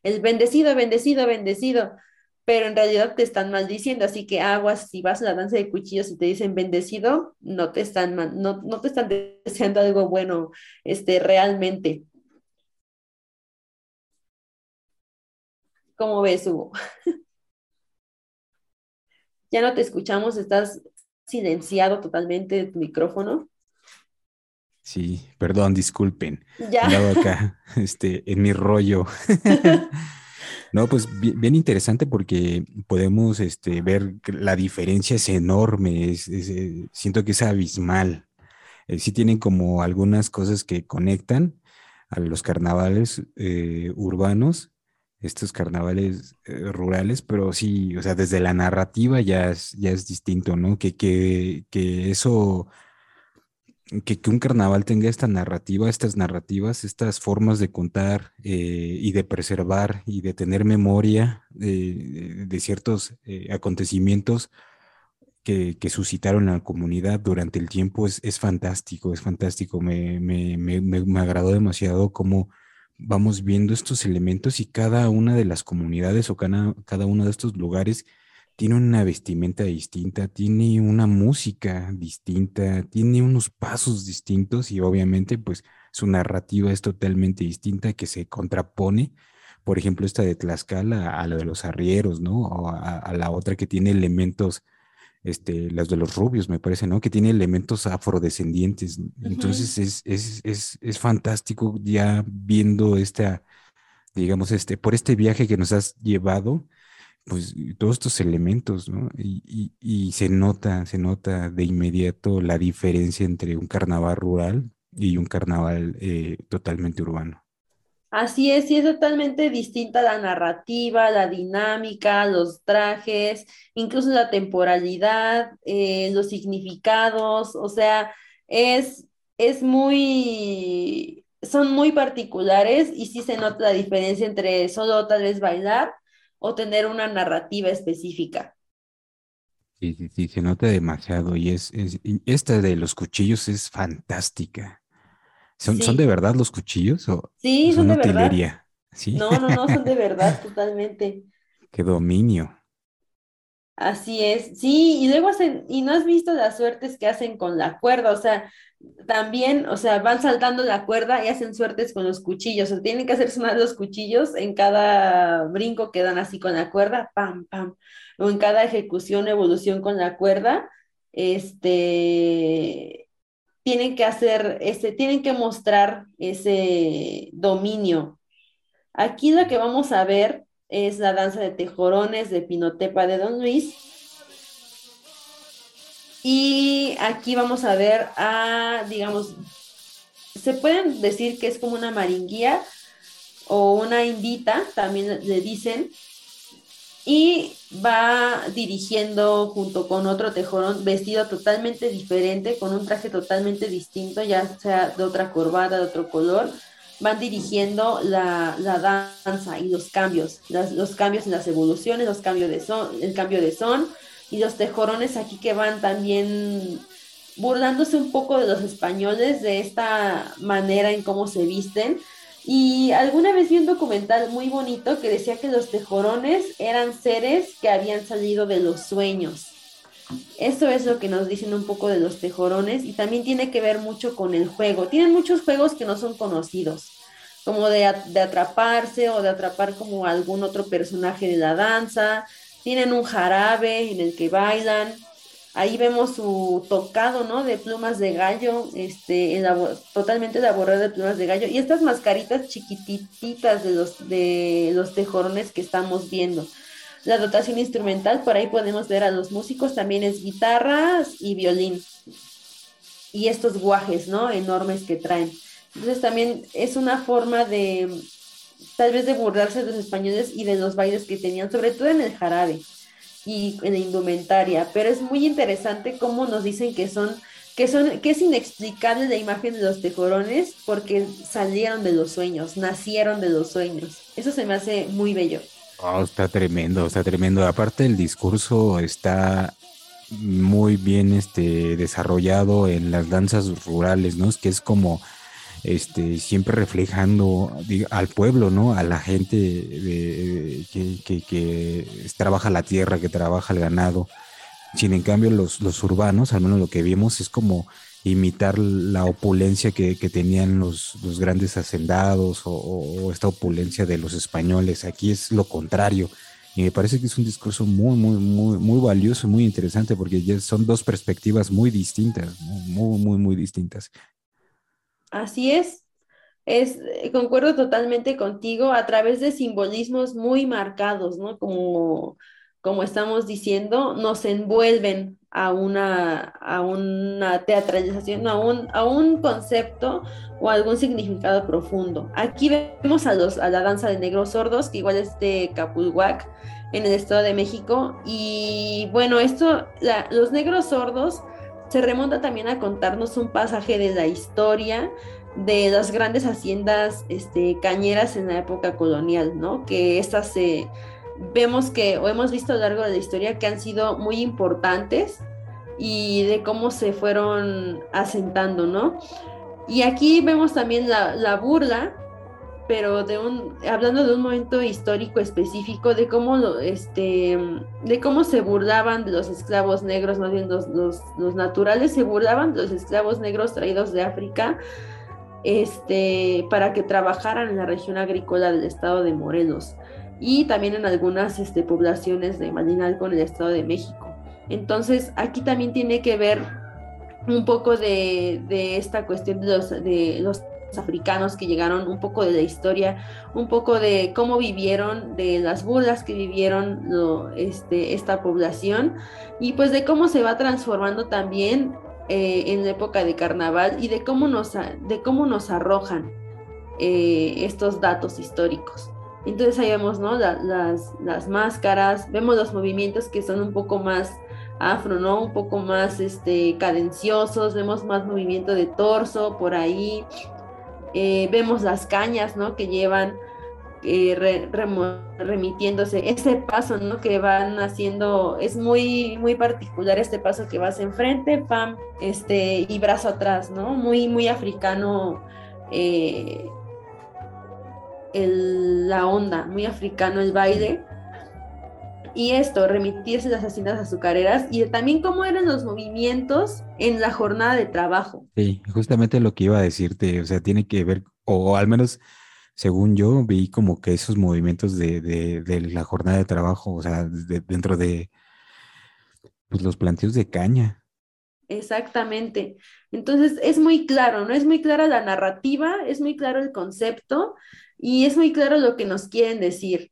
el bendecido, bendecido, bendecido, pero en realidad te están maldiciendo, así que aguas, si vas a la danza de cuchillos y te dicen bendecido, no te están, no, no te están deseando algo bueno este, realmente. ¿Cómo ves, Hugo? Ya no te escuchamos, estás silenciado totalmente de tu micrófono. Sí, perdón, disculpen. Ya. acá, este, en mi rollo. no, pues bien, interesante porque podemos este, ver que la diferencia es enorme, eh, siento que es abismal. Eh, sí tienen como algunas cosas que conectan a los carnavales eh, urbanos estos carnavales eh, rurales, pero sí, o sea, desde la narrativa ya es, ya es distinto, ¿no? Que, que, que eso, que, que, un carnaval tenga esta narrativa, estas narrativas, estas formas de contar eh, y de preservar y de tener memoria de ciertos eh, acontecimientos que, que, suscitaron la comunidad durante el tiempo es, es fantástico, es fantástico. Me, me, me, me agradó demasiado cómo vamos viendo estos elementos y cada una de las comunidades o cada, cada uno de estos lugares tiene una vestimenta distinta, tiene una música distinta, tiene unos pasos distintos y obviamente pues su narrativa es totalmente distinta que se contrapone, por ejemplo, esta de Tlaxcala a la de los arrieros, ¿no? O a la otra que tiene elementos este, las de los rubios, me parece, ¿no? Que tiene elementos afrodescendientes. Entonces es, es, es, es, fantástico ya viendo esta, digamos, este, por este viaje que nos has llevado, pues todos estos elementos, ¿no? Y, y, se nota, se nota de inmediato la diferencia entre un carnaval rural y un carnaval eh, totalmente urbano. Así es, y es totalmente distinta la narrativa, la dinámica, los trajes, incluso la temporalidad, eh, los significados, o sea, es, es muy, son muy particulares y sí se nota la diferencia entre solo tal vez bailar o tener una narrativa específica. Sí, sí, sí, se nota demasiado y es, esta de los cuchillos es fantástica. ¿Son, ¿son de verdad los cuchillos o sí, son, de utilería? Verdad. ¿Sí? No, no, no, son de verdad, totalmente. Qué dominio. Así es, sí, y luego hacen, y no has visto las suertes que hacen con la cuerda, o sea, también, o sea, van saltando la cuerda y hacen suertes con los cuchillos, o sea, tienen que hacer sonar los cuchillos en cada brinco que dan así con la cuerda, pam, pam, o en cada ejecución, evolución con la cuerda, este, tienen que hacer, este, tienen que mostrar ese dominio. Aquí lo que vamos a ver es la danza de tejorones de Pinotepa de Don Luis. Y aquí vamos a ver a, digamos, se pueden decir que es como una maringuía o una indita, también le dicen, y va dirigiendo junto con otro tejorón vestido totalmente diferente, con un traje totalmente distinto, ya sea de otra corbata, de otro color, van dirigiendo la, danza y los cambios, los cambios en las evoluciones, los cambios de son, el cambio de son y los tejorones aquí que van también burlándose un poco de los españoles, de esta manera en cómo se visten. Y alguna vez vi un documental muy bonito que decía que los tejorones eran seres que habían salido de los sueños. Eso es lo que nos dicen un poco de los tejorones y también tiene que ver mucho con el juego. Tienen muchos juegos que no son conocidos, como de, atraparse o de atrapar como algún otro personaje de la danza. Tienen un jarabe en el que bailan. Ahí vemos su tocado, ¿no? De plumas de gallo, este, totalmente elaborado de plumas de gallo. Y estas mascaritas chiquititas de los, de los tejorones que estamos viendo la dotación instrumental, por ahí podemos ver a los músicos, también es guitarras y violín. Y estos guajes, ¿no? Enormes que traen. Entonces también es una forma de, tal vez de burlarse de los españoles y de los bailes que tenían, sobre todo en el jarabe y en la indumentaria. Pero es muy interesante cómo nos dicen que son que son que es inexplicable la imagen de los tejorones porque salieron de los sueños, nacieron de los sueños. Eso se me hace muy bello. Oh, está tremendo, está tremendo. Aparte el discurso está muy bien este, desarrollado en las danzas rurales, ¿no? Es que es como este, siempre reflejando al pueblo, ¿no? A la gente de, que, que, trabaja la tierra, que trabaja el ganado. Sin en cambio los, los urbanos, al menos lo que vimos, es como imitar la opulencia que, tenían los, grandes hacendados o, esta opulencia de los españoles. Aquí es lo contrario. Y me parece que es un discurso muy, muy, muy, muy valioso, muy interesante, porque ya son dos perspectivas muy distintas, muy, muy, muy distintas. Así es. Es, eh, concuerdo totalmente contigo a través de simbolismos muy marcados, ¿no? Como, como estamos diciendo, nos envuelven a una, a una teatralización, a un, a un concepto o algún significado profundo. Aquí vemos a, los, a la danza de negros sordos, que igual es de Capulhuac, en el Estado de México. Y bueno, esto, los negros sordos se remonta también a contarnos un pasaje de la historia de las grandes haciendas este, cañeras en la época colonial, ¿no? Que estas se vemos que, o hemos visto a lo largo de la historia, que han sido muy importantes y de cómo se fueron asentando, ¿no? Y aquí vemos también la, burla, pero de un, hablando de un momento histórico específico, de cómo, este, de cómo se burlaban de los esclavos negros, más bien los, los, naturales se burlaban de los esclavos negros traídos de África, este, para que trabajaran en la región agrícola del estado de Morelos y también en algunas este, poblaciones de Malinalco en el Estado de México. Entonces, aquí también tiene que ver un poco de, esta cuestión de de los africanos que llegaron, un poco de la historia, un poco de cómo vivieron, de las burlas que vivieron este, esta población y pues de cómo se va transformando también eh, en la época de carnaval y de cómo nos, de cómo nos arrojan eh, estos datos históricos. Entonces ahí vemos, ¿no? las, las, máscaras, vemos los movimientos que son un poco más afro, ¿no? Un poco más este, cadenciosos, vemos más movimiento de torso por ahí, eh, vemos las cañas, ¿no? Que llevan eh, remitiéndose, ese paso, ¿no? Que van haciendo, es muy, muy particular este paso que vas enfrente, pam, este, y brazo atrás, ¿no? Muy, muy africano. Eh, la onda, muy africano el baile y esto, remitirse las haciendas azucareras y también cómo eran los movimientos en la jornada de trabajo. Sí, justamente lo que iba a decirte, o sea, tiene que ver, o al menos según yo vi como que esos movimientos de, la jornada de trabajo, o sea, dentro de pues, los planteos de caña. Exactamente. Entonces es muy claro, ¿no? Es muy clara la narrativa, es muy claro el concepto y es muy claro lo que nos quieren decir.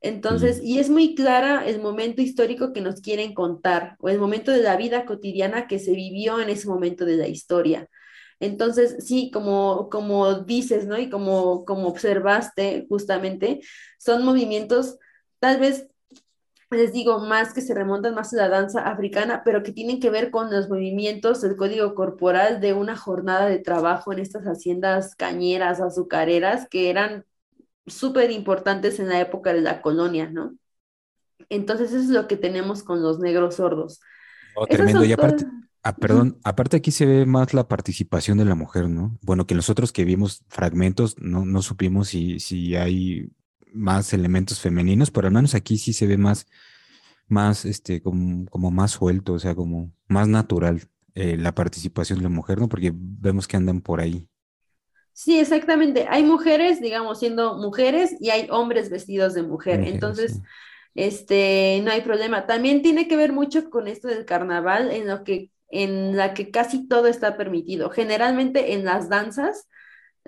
Entonces, y es muy clara el momento histórico que nos quieren contar o el momento de la vida cotidiana que se vivió en ese momento de la historia. Entonces, sí, como, como dices, ¿no? Y como, como observaste justamente, son movimientos tal vez les digo, más que se remontan más a la danza africana, pero que tienen que ver con los movimientos del código corporal de una jornada de trabajo en estas haciendas cañeras, azucareras, que eran súper importantes en la época de la colonia, ¿no? Entonces eso es lo que tenemos con los negros sordos. Oh, tremendo. Y aparte, ah, perdón, aparte aquí se ve más la participación de la mujer, ¿no? Bueno, que nosotros que vimos fragmentos no, no supimos si, si hay más elementos femeninos, pero al menos aquí sí se ve más, más, este, como, como más suelto, o sea, como más natural eh, la participación de la mujer, ¿no? Porque vemos que andan por ahí. Sí, exactamente. Hay mujeres, digamos, siendo mujeres y hay hombres vestidos de mujer. Entonces, este, no hay problema. También tiene que ver mucho con esto del carnaval, en lo que, en la que casi todo está permitido. Generalmente en las danzas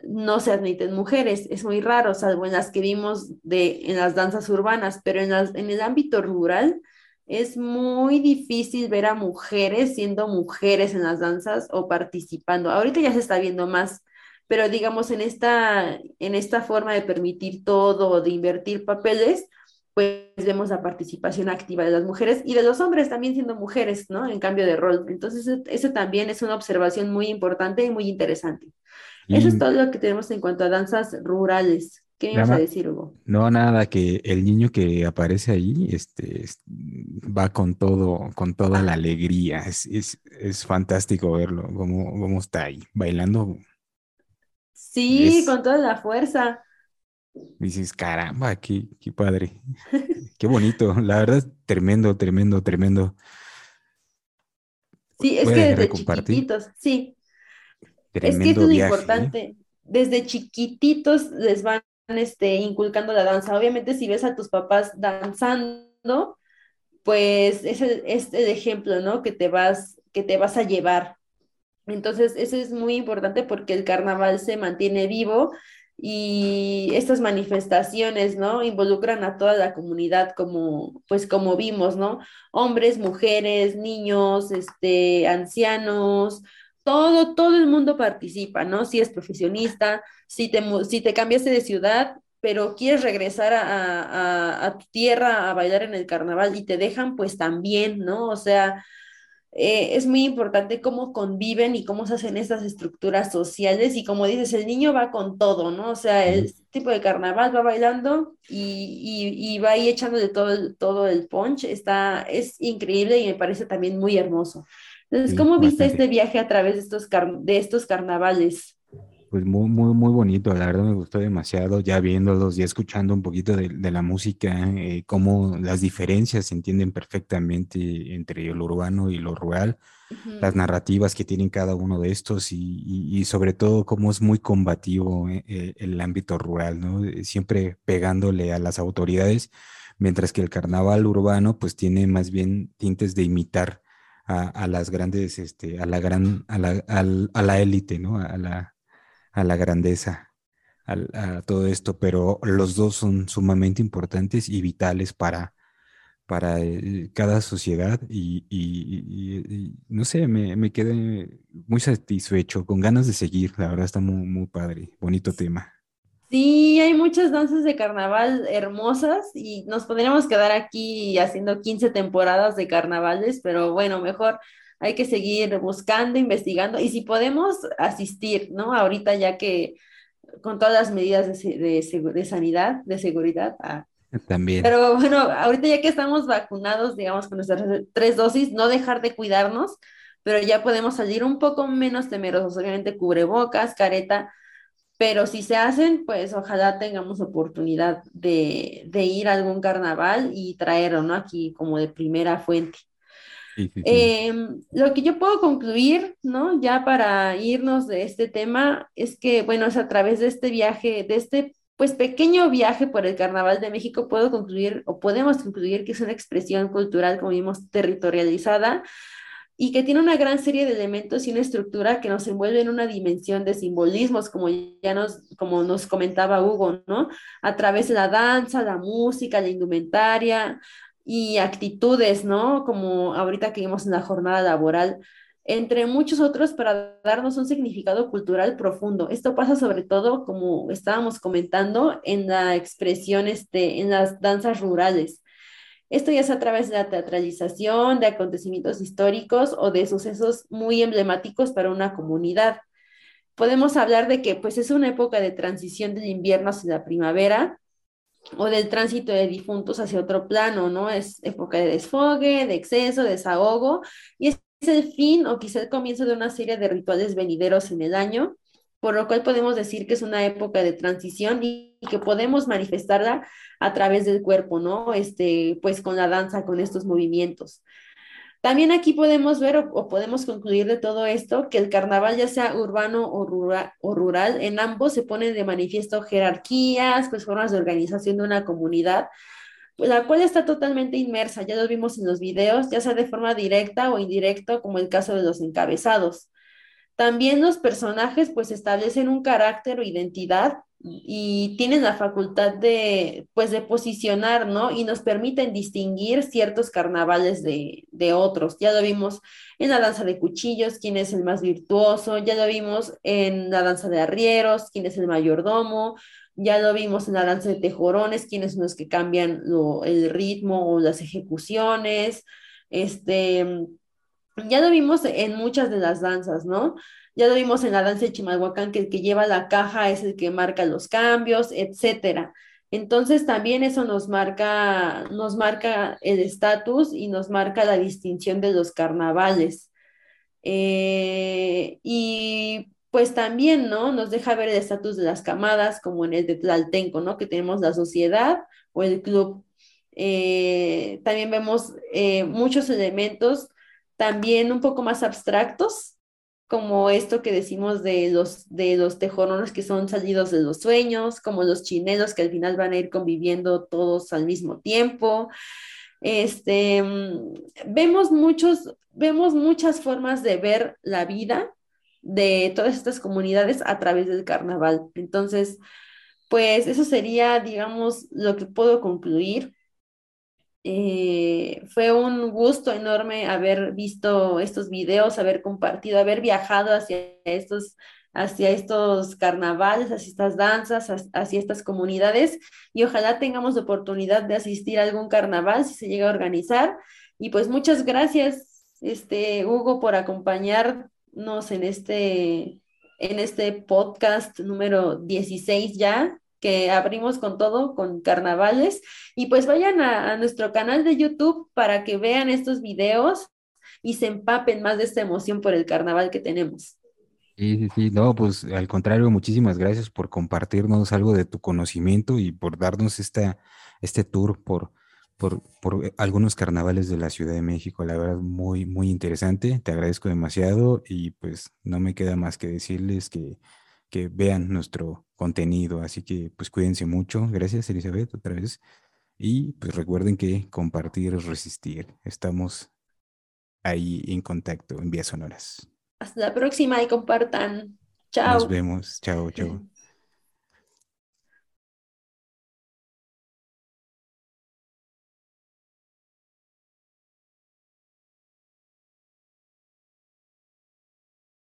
no se admiten mujeres, es muy raro, salvo en las que vimos de, en las danzas urbanas, pero en, las, en el ámbito rural es muy difícil ver a mujeres siendo mujeres en las danzas o participando. Ahorita ya se está viendo más pero digamos en esta, en esta forma de permitir todo, de invertir papeles, pues vemos la participación activa de las mujeres y de los hombres también siendo mujeres, ¿no? En cambio de rol. Entonces, eso también es una observación muy importante y muy interesante. Eso es todo lo que tenemos en cuanto a danzas rurales. ¿Qué ibas a decir, Hugo? No, nada, que el niño que aparece ahí este, va con todo, con toda la alegría. Es, es, es fantástico verlo, cómo, cómo está ahí, bailando Sí, con toda la fuerza. Dices, caramba, qué, qué padre. qué bonito. La verdad, tremendo, tremendo, tremendo. Sí, es que desde chiquititos, sí. es que es lo ¿eh? importante. Desde chiquititos les van este, inculcando la danza. Obviamente, si ves a tus papás danzando, pues es el, es el ejemplo, ¿no? Que te vas, que te vas a llevar. Entonces, eso es muy importante porque el carnaval se mantiene vivo y estas manifestaciones, ¿no? Involucran a toda la comunidad como, pues como vimos, ¿no? Hombres, mujeres, niños, este, ancianos, todo, todo el mundo participa, ¿no? Si es profesionista, si te, si te cambiaste de ciudad, pero quieres regresar a, a tu tierra a bailar en el carnaval y te dejan, pues también, ¿no? O sea, eh, es muy importante cómo conviven y cómo se hacen estas estructuras sociales y como dices, el niño va con todo, ¿no? O sea, el tipo de carnaval va bailando y, y, va ahí echándole todo el, todo el punch, está, es increíble y me parece también muy hermoso. Entonces, ¿cómo viste este viaje a través de estos, de estos carnavales? Pues muy, muy, muy bonito, la verdad me gustó demasiado, ya viéndolos, ya escuchando un poquito de, la música, eh, cómo las diferencias se entienden perfectamente entre lo urbano y lo rural, las narrativas que tienen cada uno de estos y, sobre todo cómo es muy combativo eh, eh, el ámbito rural, ¿no? Siempre pegándole a las autoridades, mientras que el carnaval urbano pues tiene más bien tintes de imitar a, las grandes, este, a la gran, a la, a la élite, ¿no? A la, a la grandeza, a, todo esto, pero los dos son sumamente importantes y vitales para, para eh, cada sociedad y, no sé, me, quedé muy satisfecho, con ganas de seguir, la verdad está muy, muy padre, bonito tema. Sí, hay muchas danzas de carnaval hermosas y nos podríamos quedar aquí haciendo 15 temporadas de carnavales, pero bueno, mejor hay que seguir buscando, investigando y si podemos asistir, ¿no? Ahorita ya que con todas las medidas de, de, sanidad, de seguridad. Ah. También. Pero bueno, ahorita ya que estamos vacunados, digamos, con nuestras tres dosis, no dejar de cuidarnos, pero ya podemos salir un poco menos temerosos, obviamente cubrebocas, careta pero si se hacen, pues ojalá tengamos oportunidad de, de ir a algún carnaval y traerlo, ¿no? Aquí como de primera fuente. Em, lo que yo puedo concluir, ¿no? Ya para irnos de este tema, es que, bueno, es a través de este viaje, de este, pues, pequeño viaje por el Carnaval de México, puedo concluir, o podemos concluir que es una expresión cultural, como vimos, territorializada, y que tiene una gran serie de elementos y una estructura que nos envuelve en una dimensión de simbolismos, como ya nos, como nos comentaba Hugo, ¿no? A través de la danza, la música, la indumentaria y actitudes, ¿no? Como ahorita que vimos en la jornada laboral, entre muchos otros para darnos un significado cultural profundo. Esto pasa sobre todo, como estábamos comentando, en la expresión, este, en las danzas rurales esto ya es a través de la teatralización de acontecimientos históricos o de sucesos muy emblemáticos para una comunidad. Podemos hablar de que pues es una época de transición del invierno hacia la primavera o del tránsito de difuntos hacia otro plano, ¿no? Es época de desfogue, de exceso, de desahogo y es el fin o quizá el comienzo de una serie de rituales venideros en el año por lo cual podemos decir que es una época de transición y, que podemos manifestarla a través del cuerpo, ¿no? Este, pues con la danza, con estos movimientos. También aquí podemos ver o, podemos concluir de todo esto que el carnaval, ya sea urbano o rural, o rural, en ambos se ponen de manifiesto jerarquías, pues formas de organización de una comunidad, la cual está totalmente inmersa, ya lo vimos en los videos, ya sea de forma directa o indirecta, como el caso de los encabezados. También los personajes pues establecen un carácter o identidad y tienen la facultad de pues de posicionar, ¿no? Y nos permiten distinguir ciertos carnavales de, de otros. Ya lo vimos en la danza de cuchillos, quién es el más virtuoso, ya lo vimos en la danza de arrieros, quién es el mayordomo, ya lo vimos en la danza de tejorones, quiénes son los que cambian el ritmo o las ejecuciones, este, ya lo vimos en muchas de las danzas, ¿no? Ya lo vimos en la danza de Chimalhuacán, que el que lleva la caja es el que marca los cambios, etcétera. Entonces también eso nos marca, nos marca el estatus y nos marca la distinción de los carnavales. Eh, y pues también, ¿no? Nos deja ver el estatus de las camadas, como en el de Tlaltenco, ¿no? Que tenemos la sociedad o el club. Eh, también vemos eh, muchos elementos también un poco más abstractos, como esto que decimos de los, de los que son salidos de los sueños, como los chinelos que al final van a ir conviviendo todos al mismo tiempo. Este, mm, vemos, muchos, vemos muchas formas de ver la vida de todas estas comunidades a través del carnaval. Entonces, pues eso sería, digamos, lo que puedo concluir. Eh, fue un gusto enorme haber visto estos videos, haber compartido, haber viajado hacia estos, hacia estos carnavales, hacia estas danzas, hacia estas comunidades y ojalá tengamos oportunidad de asistir a algún carnaval si se llega a organizar. Y pues muchas gracias, este, Hugo, por acompañarnos en este, en este podcast número 16 ya que abrimos con todo, con carnavales. Y pues vayan a, nuestro canal de YouTube para que vean estos videos y se empapen más de esta emoción por el carnaval que tenemos. Sí, sí, sí, no, pues al contrario, muchísimas gracias por compartirnos algo de tu conocimiento y por darnos esta, este tour por, por, por algunos carnavales de la Ciudad de México. La verdad, muy, muy interesante. Te agradezco demasiado y pues no me queda más que decirles que que vean nuestro contenido. Así que pues cuídense mucho. Gracias Elizabeth otra vez. Y pues recuerden que compartir es resistir. Estamos ahí en contacto en vías sonoras. Hasta la próxima y compartan. Chao. Nos vemos. Chao, chao.